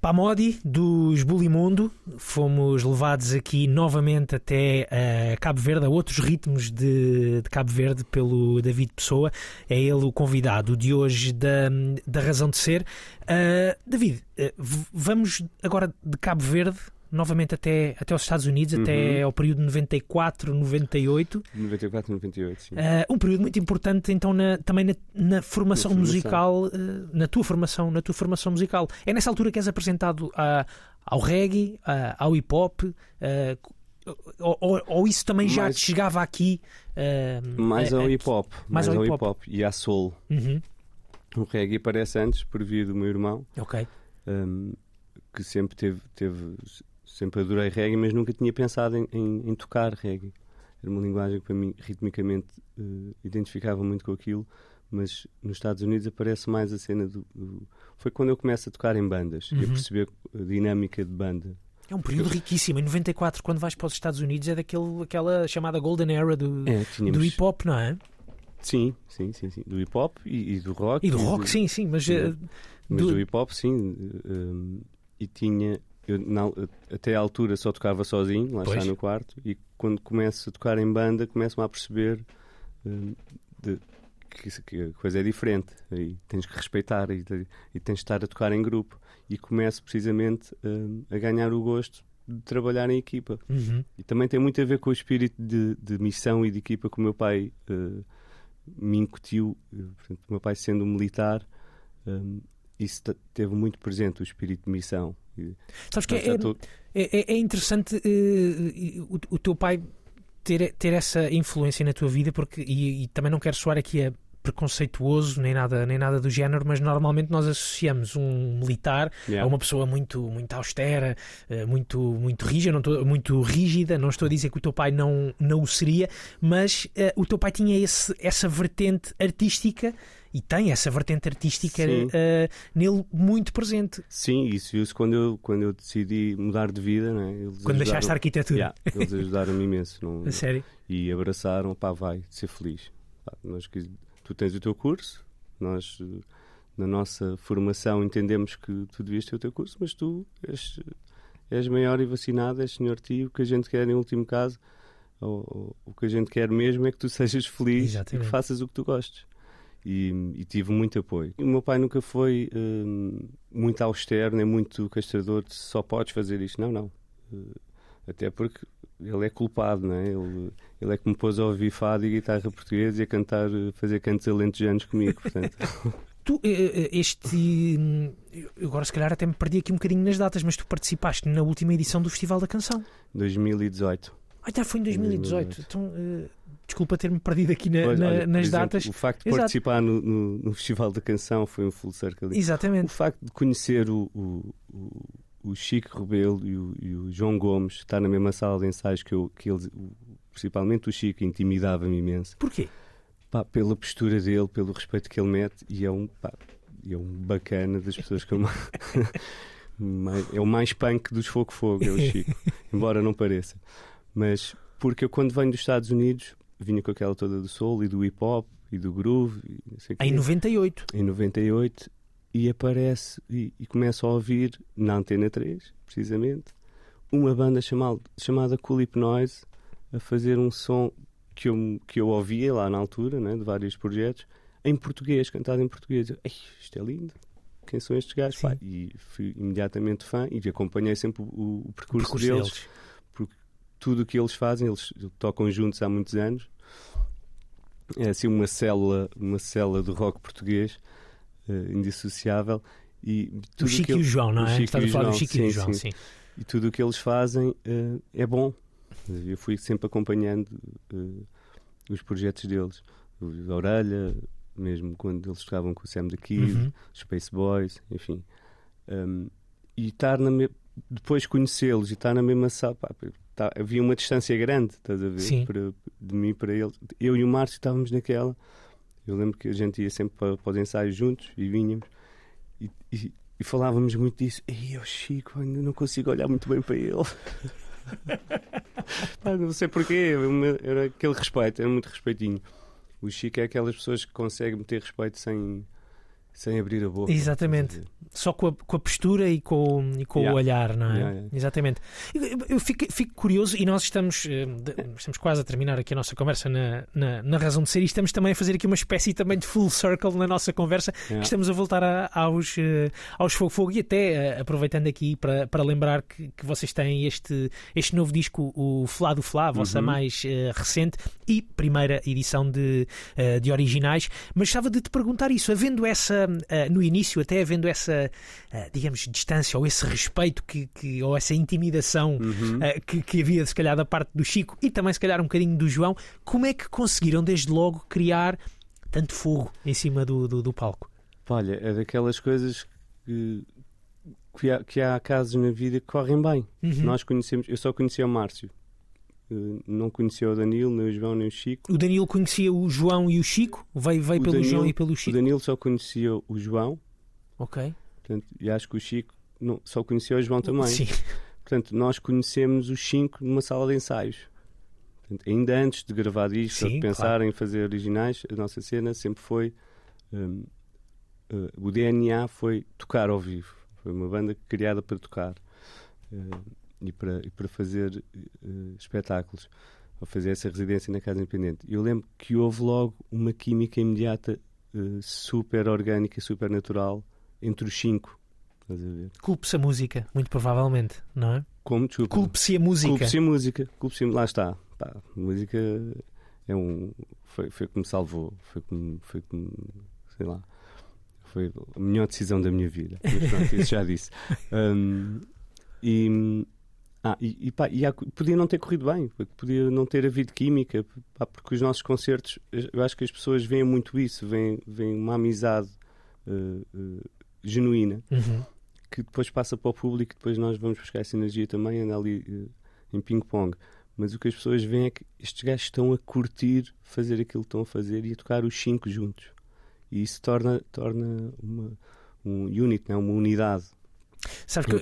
Pamodi, dos Bulimundo, fomos levados aqui novamente até eh, Cabo Verde, a outros ritmos de, de Cabo Verde, pelo David Pessoa. É ele o convidado de hoje da, da Razão de Ser. Ah, David, v- vamos agora de Cabo Verde novamente até, até os Estados Unidos, até ao período 94, 98. 94, 98, sim. Uh, um período muito importante então na- também na, na formação Na formação. musical, uh, na tua formação, na tua formação musical. É nessa altura que és apresentado a- ao reggae, a- ao hip hop, uh, ou, ou- ou isso também já Mais- te chegava aqui? Mais ao hip hop, mais mais, ao hip hop e à soul. uhum, O reggae aparece antes por via do meu irmão, Ok. hum, que sempre teve, teve, sempre adorei reggae, mas nunca tinha pensado em, em- em tocar reggae. Era uma linguagem que para mim ritmicamente eh, identificava muito com aquilo, mas nos Estados Unidos aparece mais a cena do, do- foi quando eu começo a tocar em bandas e Uhum. a perceber a dinâmica de banda. É um período riquíssimo. Em 94, quando vais para os Estados Unidos, é daquele, aquela chamada Golden Era do, É, tínhamos, do hip hop, não é? Sim, sim, sim, sim. Do hip hop e, e do rock. E do rock, sim, sim, mas uh, Mas do- do, hip hop, sim. hum, e tinha. Eu, na- até à altura só tocava sozinho, lá Pois. está no quarto, e quando começo a tocar em banda, começo-me a perceber hum, de- que, que a coisa é diferente. E tens que respeitar e, e tens de estar a tocar em grupo. E começo precisamente hum, a ganhar o gosto de trabalhar em equipa. Uhum. E também tem muito a ver com o espírito de, de missão e de equipa que o meu pai eh, me incutiu. Portanto, o meu pai sendo um militar, hum, isso te- teve muito presente, o espírito de missão. E, Sabes que é, é, é- é interessante eh, o, o teu pai ter, ter essa influência na tua vida, porque, e, e também não quero soar aqui a preconceituoso nem nada, nem nada do género, mas normalmente nós associamos um militar a Yeah. uma pessoa muito, muito austera, eh, muito, muito rígida, não estou, muito rígida. Não estou a dizer que o teu pai não, não o seria, mas eh, o teu pai tinha esse, essa vertente artística e tem essa vertente artística eh, nele muito presente. Sim, isso viu-se quando eu, quando eu decidi mudar de vida. Né? Eles Quando deixaste a arquitetura. Yeah, eles ajudaram-me imenso. Não, [laughs] A sério? e abraçaram, pá, vai, ser feliz. Pá, nós, tu tens o teu curso, nós eh, na nossa formação entendemos que tu devias ter o teu curso, mas tu és, és maior e vacinado, és senhor tio, o que a gente quer em último caso, ou, ou- o que a gente quer mesmo é que tu [laughs] sejas feliz Exatamente. e que faças o que tu gostes. E, e tive muito apoio. O meu pai nunca foi hum, muito austero, nem muito castrador de só podes fazer isto. Não, não. Eh, até porque ele é culpado, não é? Ele, ele é que me pôs a ouvir fado e guitarra portuguesa e a cantar, eh, fazer cantos alentejanos comigo, portanto. [laughs] Tu, eh, este. hum, Agora, se calhar, até me perdi aqui um bocadinho nas datas, mas tu participaste na última edição do Festival da Canção. 2018. Ah, já foi em 2018. 2018. Então, desculpa ter-me perdido aqui na- Pois, na- olha, nas exemplo, datas. O facto de Exato. participar no, no- no Festival da Canção foi um full circle. O Exatamente. facto de conhecer o, o, o, o Chico Rebelo e o, e o João Gomes, estar na mesma sala de ensaios que, eu, que eles, o- principalmente o Chico, intimidava-me imenso. Porquê? Pá, pela postura dele, pelo respeito que ele mete, e é um, pá, e é um bacana das pessoas que eu [laughs] mais- é o mais punk dos Fogo Fogo, é o Chico, [laughs] embora não pareça. Mas porque eu, quando venho dos Estados Unidos, vinha com aquela toda do soul e do hip hop e do groove, e o Em 98. em 98 e aparece e, e começo a ouvir na Antena 3, precisamente, uma banda chamada, chamada Cool Hypnoise a fazer um som que eu, que eu ouvia lá na altura, né, de vários projetos, em português, cantado em português. Eu, Ei, isto é lindo. Quem são estes gajos? Pá, e fui imediatamente fã e acompanhei sempre o, o O percurso, percurso deles deles. Tudo o que eles fazem, eles tocam juntos há muitos anos. É assim uma célula, uma célula do rock português, eh, indissociável. E O tudo Chico que e o ele- João, não o é? Estás a o falar do Chico e o sim, João, sim. sim. E tudo o que eles fazem eh, é bom. Eu fui sempre acompanhando eh, os projetos deles. O Orelha, mesmo quando eles tocavam com o Sam the Kid, Uhum. Space Boys, enfim. Um, e estar na me... depois conhecê-los e estar na mesma sala, pá, tá- havia uma distância grande, estás a ver? Sim. Para, de mim para ele. Eu e o Márcio estávamos naquela. Eu lembro que a gente ia sempre para, para os ensaios juntos e vinhamos e, e- e falávamos muito disso. E eu, Chico, ainda não consigo olhar muito bem para ele. [laughs] Pá, não sei porquê, era aquele respeito, era muito respeitinho. O Chico é aquelas pessoas que conseguem ter respeito sem, sem abrir a boca. Exatamente. Só com a, com a postura e com, e com o Yeah. olhar, não é? Yeah, yeah. Exatamente. Eu, eu fico, fico curioso e nós estamos, eh, estamos quase a terminar aqui a nossa conversa na, na, na razão de ser e estamos também a fazer aqui uma espécie também de full circle na nossa conversa. Estamos a voltar a- aos, eh, aos Fogo Fogo e até eh, aproveitando aqui para, para lembrar que, que vocês têm este, este novo disco, o Flá do Flá, a vossa Uhum. mais eh, recente e primeira edição de, eh, de originais. Mas estava de te perguntar isso, havendo essa, eh, no início, até havendo essa, eh, digamos, distância ou esse respeito que, que- ou essa intimidação Uhum. eh, que, que havia, se calhar, da parte do Chico e também, se calhar, um bocadinho do João, como é que conseguiram, desde logo, criar tanto fogo em cima do, do, do palco? Olha, é daquelas coisas que, que, há, que há casos na vida que correm bem. Uhum. Nós conhecemos, eu só conhecia o Márcio. Não conhecia o Danilo, nem o João, nem o Chico. O Danilo conhecia o João e o Chico? Veio, veio O pelo Danilo- João e pelo O Chico? Danilo só conhecia o João, Ok. portanto, e acho que o Chico não, só conhecia o João também. Sim. [laughs] Portanto, nós conhecemos os cinco numa sala de ensaios. Portanto, ainda antes de gravar isto, ou Sim, de pensar em fazer originais, a nossa cena sempre foi. hum, eh, o DNA foi tocar ao vivo. Foi uma banda criada para tocar. eh, e, para, e para fazer eh, espetáculos, ou fazer essa residência na Casa Independente. Eu lembro que houve logo uma química imediata eh, super orgânica, super natural entre os cinco. Culpe-se a música, muito provavelmente, não é? Como, desculpa. Culpe-se a música. Culpe-se a música. Culpe-se, lá está. Pá, música é um. Foi, foi que me salvou. Foi como. Foi como. Sei lá. Foi a melhor decisão da minha vida. Mas pronto, isso já disse. [laughs] Um, e. Ah, e, e, pá, e há- podia não ter corrido bem, podia não ter havido química, pá, porque os nossos concertos, eu acho que as pessoas veem muito isso, veem, veem uma amizade eh, eh, genuína Uhum. que depois passa para o público e depois nós vamos buscar essa energia também anda ali eh, em ping-pong. Mas o que as pessoas veem é que estes gajos estão a curtir fazer aquilo que estão a fazer e a tocar os cinco juntos. E isso torna, torna uma, um unit, né? uma unidade. Sabes que eu,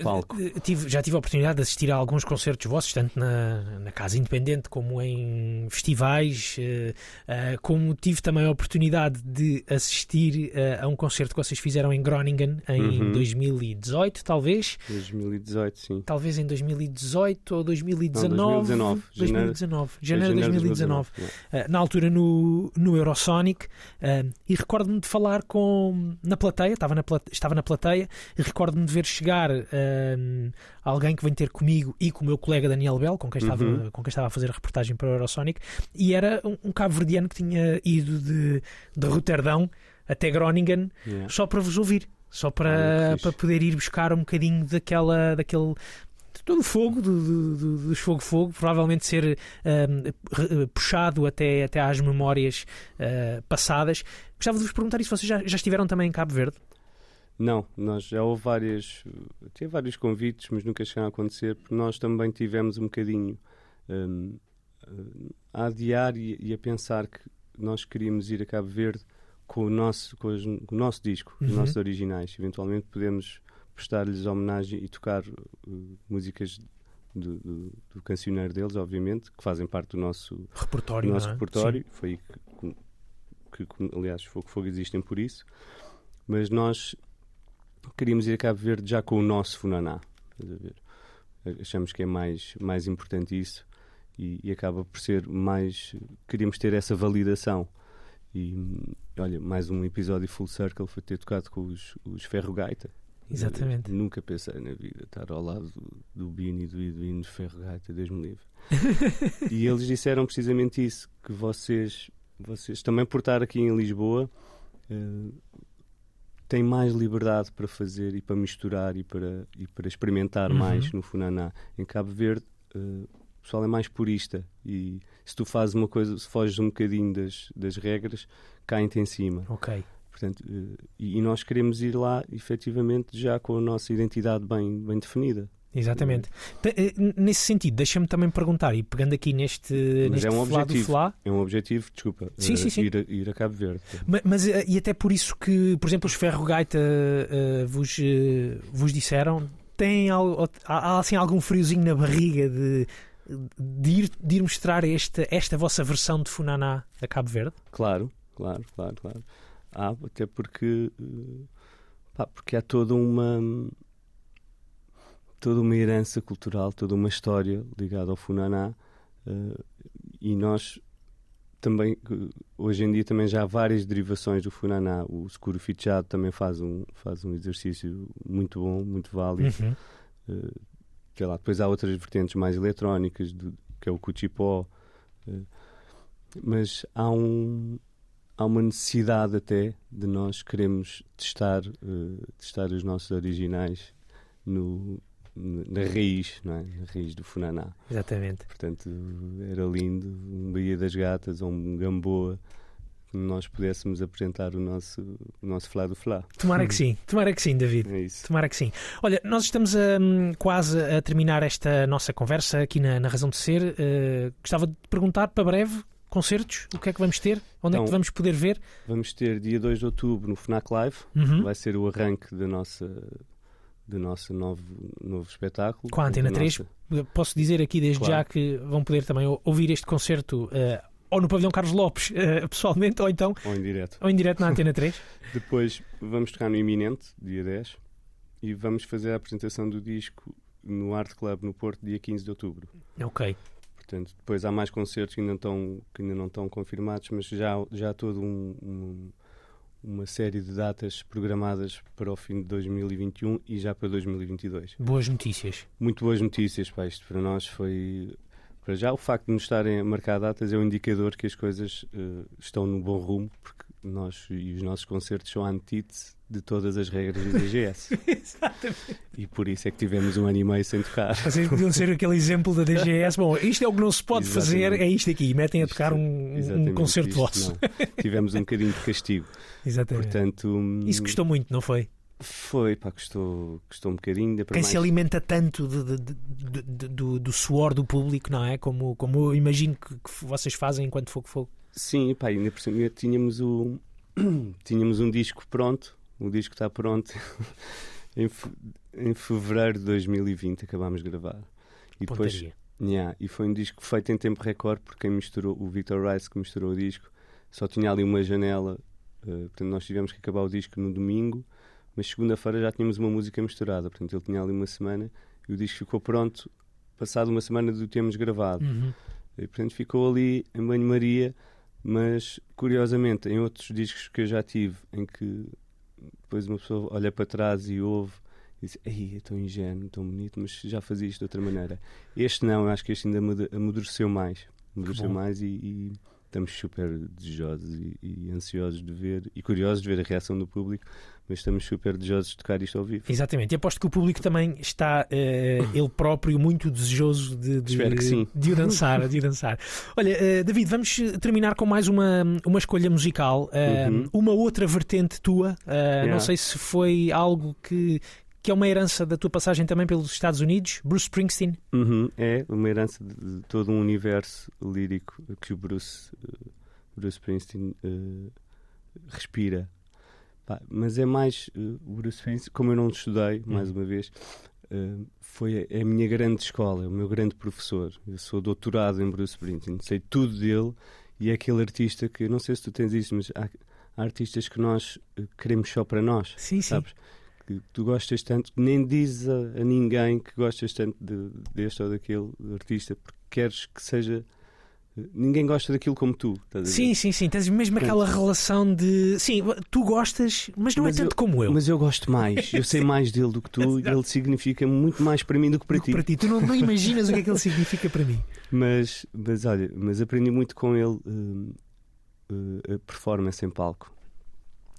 eh, tive- já tive a oportunidade de assistir a alguns concertos vossos, tanto na, na Casa Independente como em festivais, eh, eh, como tive também a oportunidade de assistir eh, a um concerto que vocês fizeram em Groningen em Uhum. 2018, talvez. 2018, sim. Talvez em 2018 ou 2019. Não, 2019. 2019. Janeiro de Foi 2019. yeah. Uh, na altura no, no Eurosonic uh, e recordo-me de falar com na plateia, estava na, plate- estava na plateia e recordo-me de ver chegar um, alguém que vem ter comigo e com o meu colega Daniel Bell, com quem estava, Uhum. com quem estava a fazer a reportagem para o Eurosonic, e era um, um cabo-verdiano que tinha ido de, de Roterdão até Groningen Yeah. só para vos ouvir, só para, para poder ir buscar um bocadinho daquela, daquele todo o fogo, do, do, do, dos fogo-fogo, provavelmente ser re- puxado até, até às memórias ah, passadas. Gostava de vos perguntar isso, vocês já, já estiveram também em Cabo Verde? Não, nós já houve várias, tinha vários convites, mas nunca chegaram a acontecer, porque nós também tivemos um bocadinho hum, a adiar e, e a pensar que nós queríamos ir a Cabo Verde com o nosso, com os- com o nosso disco, os Uhum. nossos originais. Eventualmente podemos prestar-lhes homenagem e tocar uh, músicas do, do, do cancioneiro deles, obviamente, que fazem parte do nosso Repertório, o nosso é? repertório. Foi que, que- que, aliás, Fogo Fogo existem por isso. Mas nós queríamos ir a Cabo Verde já com o nosso Funaná. Achamos que é mais, mais importante isso e, e acaba por ser mais. Queríamos ter essa validação. E olha, mais um episódio full circle foi ter tocado com os, os Ferro Gaita. Sim, exatamente. Eu nunca pensei na vida estar ao lado do, do Bini, do Edwin, dos Ferro Gaita, Deus me livre. [laughs] e eles disseram precisamente isso: que vocês, vocês também por estar aqui em Lisboa, eh, têm mais liberdade para fazer e para misturar e para, e para experimentar Uhum. mais no Funaná. Em Cabo Verde, eh, o pessoal é mais purista e se tu fazes uma coisa, se foges um bocadinho das, das regras, caem-te em cima. Ok. Portanto, eh, e, e nós queremos ir lá, efetivamente, já com a nossa identidade bem, bem definida. Exatamente. Te- eh, Nesse sentido, deixa-me também perguntar, e pegando aqui neste, Mas neste é um flá do objetivo. flá, É um objetivo, desculpa, Sim, eh, sim, sim. Ir, a, ir a Cabo Verde. Ma- Mas, eh, e até por isso que, por exemplo, os Ferro Gaita eh, vos, eh, vos disseram, tem al- há, assim algum friozinho na barriga de, de, ir, de ir mostrar esta, esta vossa versão de Funaná a Cabo Verde? Claro, claro, claro, claro. Há, até porque, pá, porque há toda uma toda uma herança cultural, toda uma história ligada ao Funaná eh, e nós também eh, hoje em dia também já há várias derivações do Funaná. O Seguro Fichado também faz um faz um exercício muito bom, muito válido. Uhum. Eh, sei lá, depois há outras vertentes mais eletrónicas, do- que é o Cuchipó, eh, mas há, um, há uma necessidade até de nós queremos testar, eh, testar os nossos originais no, na raiz, não é? na raiz do Funaná. Exatamente. Portanto, era lindo um Bahia das Gatas ou um Gamboa que nós pudéssemos apresentar o nosso, o nosso Flá do Flá. Tomara que sim, tomara que sim, David. É isso. Tomara que sim. Olha, nós estamos hum, quase a terminar esta nossa conversa aqui na, na Razão de Ser. Eh, gostava de perguntar para breve concertos, o que é que vamos ter? Onde é Então, que vamos poder ver? Vamos ter dia 2 de outubro no FNAC Live. Uhum. vai ser o arranque da nossa do nosso novo, novo espetáculo. Com a Antena Da 3. nossa- Posso dizer aqui desde Claro. já que vão poder também ou- ouvir este concerto eh, ou no Pavilhão Carlos Lopes, [laughs] eh, pessoalmente, ou então Ou em direto. ou em direto na Antena 3. [laughs] Depois vamos tocar no Iminente, dia 10, e vamos fazer a apresentação do disco no Art Club no Porto, dia 15 de outubro. Ok. Portanto, depois há mais concertos que ainda, estão, que ainda não estão confirmados, mas já, já há todo um, um- uma série de datas programadas para o fim de 2021 e já para 2022. Boas notícias. Muito boas notícias, pá. Isto para nós foi. Para já, o facto de nos estarem a marcar datas é um indicador que as coisas eh, estão no bom rumo, porque nós e os nossos concertos são a antítese de todas as regras do [laughs] DGS. Exatamente. e por isso é que tivemos um ano e meio sem tocar. Vocês podiam ser aquele exemplo da DGS. Bom, isto é o que não se pode fazer, Exatamente. é isto aqui. Metem a Isto- tocar um, um concerto isto vosso. Tivemos um bocadinho de castigo. Exatamente. Portanto, hum, Isso custou muito, não foi? Foi, pá, custou, custou um bocadinho. Quem mais- se alimenta tanto de- de- de- do, do suor do público, não é? Como, como eu imagino que, que vocês fazem enquanto fogo fogo. Sim, pá, ainda por cima tínhamos o [clears throat] tínhamos um disco pronto, o disco está pronto [laughs] em, fe- em fevereiro de 2020 acabámos de gravar. E depois, Pontaria. yeah, e foi um disco feito em tempo recorde porque quem misturou, o Victor Rice que misturou o disco, só tinha ali uma janela, eh, portanto nós tivemos que acabar o disco no domingo, mas segunda-feira já tínhamos uma música misturada, portanto ele tinha ali uma semana e o disco ficou pronto passado uma semana do termos gravado. Uhum. E, portanto, ficou ali em banho-maria, mas curiosamente, em outros discos que eu já tive, em que depois uma pessoa olha para trás e ouve e diz: Ei, é tão ingênuo, tão bonito, mas já fazia isto de outra maneira. Este não, eu acho que este ainda amadureceu mais. Amadureceu mais e, e estamos super desejosos e, e ansiosos de ver, e curiosos de ver a reação do público, mas estamos super desejosos de tocar isto ao vivo. Exatamente. E aposto que o público também está, eh, ele próprio, muito desejoso de, de, Espero que sim. de o dançar. De o dançar. Olha, eh, David, vamos terminar com mais uma, uma escolha musical. eh, Uhum. Uma outra vertente tua. eh, Não Yeah. sei se foi algo que, que é uma herança da tua passagem também pelos Estados Unidos. Bruce Springsteen. Uhum, é uma herança de, de todo um universo lírico que o Bruce, eh, Bruce Springsteen eh, respira. Pá, mas é mais o Bruce Springsteen, como eu não estudei, mais Uhum. uma vez, eh, foi a, é a minha grande escola, é o meu grande professor. Eu sou doutorado em Bruce Springsteen, sei tudo dele e é aquele artista que, não sei se tu tens isso, mas há, há artistas que nós queremos só para nós Sim, sim. Que tu gostas tanto, que nem dizes a, a ninguém que gostas tanto de, deste ou daquele artista, porque queres que seja. Ninguém gosta daquilo como tu. Estás a ver? Sim, sim, sim. Tens mesmo aquela relação de. Sim, tu gostas, mas não Mas é tanto eu- como eu. Mas eu gosto mais, eu sei [laughs] mais dele do que tu e ele significa muito mais para mim do que para Do que ti. para ti. Tu não, não imaginas o que é que ele significa para mim. Mas, mas olha, mas aprendi muito com ele hum, eh, a performance em palco,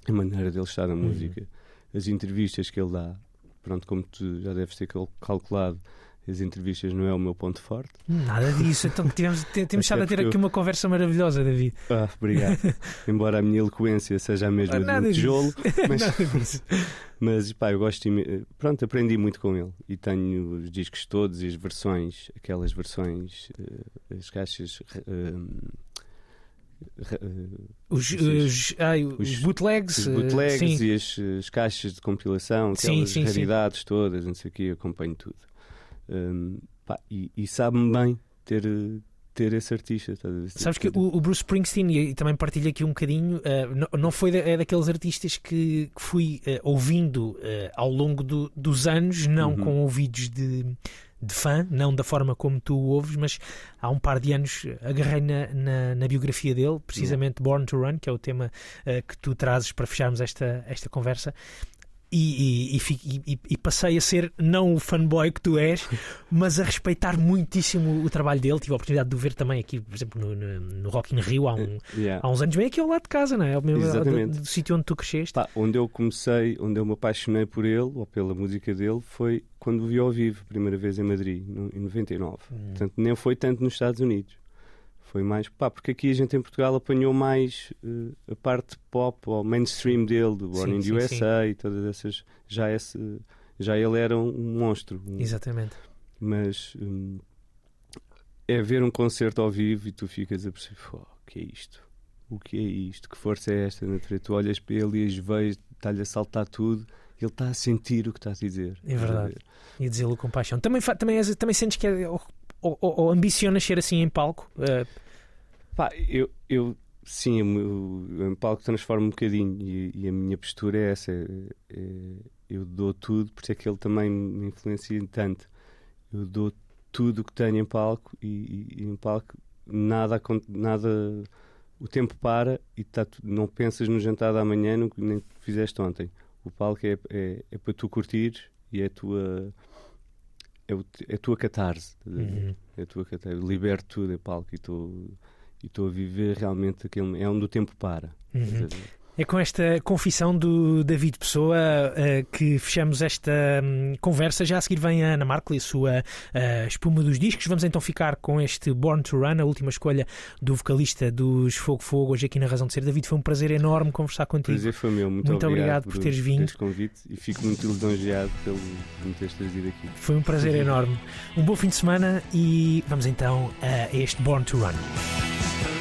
a maneira dele estar na música, as entrevistas que ele dá. Pronto, como tu já deves ter cal- calculado, as entrevistas não é o meu ponto forte. Nada disso. Então tivemos, te- temos estado a ter aqui eu- uma conversa maravilhosa, David. Ah, obrigado. [laughs] Embora a minha eloquência seja a mesma de Nada um disso. tijolo, [laughs] mas, Nada disso. [laughs] mas pá, eu gosto. Pronto, aprendi muito com ele e tenho os discos todos e as versões, aquelas versões, eh, as caixas. eh, eh, Os, Sim. os, ai, os Os- bootlegs. os eh, bootlegs sim. e as, as caixas de compilação, aquelas sim, sim. raridades todas, não sei o que, acompanho tudo. Hum, pá, e e sabe-me bem ter, eh, ter esse artista. Sabes que o, Bruce Springsteen, e, também partilho aqui um bocadinho, eh, não, foi é daqueles artistas que, fui eh, ouvindo eh, ao longo do- dos anos, não Uhum. com ouvidos de, de fã, não da forma como tu ouves, mas há um par de anos agarrei na, na, na biografia dele, precisamente Born to Run, que é o tema eh, que tu trazes para fecharmos esta, esta conversa. E, e- e passei a ser não o fanboy que tu és, [laughs] mas a respeitar muitíssimo o trabalho dele. Tive a oportunidade de o ver também aqui, por exemplo, no, no, no Rock in Rio há, um- Yeah. há uns anos, bem aqui ao lado de casa, não é? O meu- Exatamente. do, do sítio onde tu cresceste. Pá, onde eu comecei, onde eu me apaixonei por ele, ou pela música dele, foi quando o vi ao vivo, primeira vez em Madrid, no- em 99. Hum. Portanto, nem foi tanto nos Estados Unidos. Foi mais, pá, porque aqui a gente em Portugal apanhou mais eh, a parte pop ou mainstream dele, do Born Sim, in sim, the USA e todas essas. Já, esse, já ele era um monstro. um- Exatamente. mas hum, é ver um concerto ao vivo e tu ficas a perceber, "Fô, o que é isto? O que é isto? Que força é esta natureza? Tu olhas para ele e as veias, está-lhe a saltar tudo, ele está a sentir o que está a dizer. É verdade. ver? E dizê-lo com paixão. Também, também, também sentes que é, ou, ou- ou ambicionas ser assim em palco? Eh, Pá, eu, eu sim, o em palco transformo um bocadinho e, e a minha postura é essa. é- é- eu dou tudo, por isso é que ele também me influencia tanto. eu dou tudo o que tenho em palco e, e- e em palco nada, nada o tempo para e tá, não pensas no jantar da manhã no que nem fizeste ontem. O palco é, é, é para tu curtir e é a tua é, o- é a tua catarse. Uhum. É a tua catarse. Eu libero tudo em palco e estou e estou a viver realmente aquele é onde o tempo para. Uhum. É com esta confissão do David Pessoa eh, que fechamos esta hum, conversa. Já a seguir vem a Ana Markle e a sua eh, espuma dos discos. Vamos então ficar com este Born to Run, a última escolha do vocalista dos Fogo Fogo, hoje aqui na Razão de Ser. David, foi um prazer enorme conversar contigo. prazer foi meu. Muito, Muito obrigado por Bruno, teres vindo. este convite e fico muito lisonjeado pelo por me teres trazido aqui. Foi um prazer enorme. Um bom fim de semana e vamos então a este Born to Run.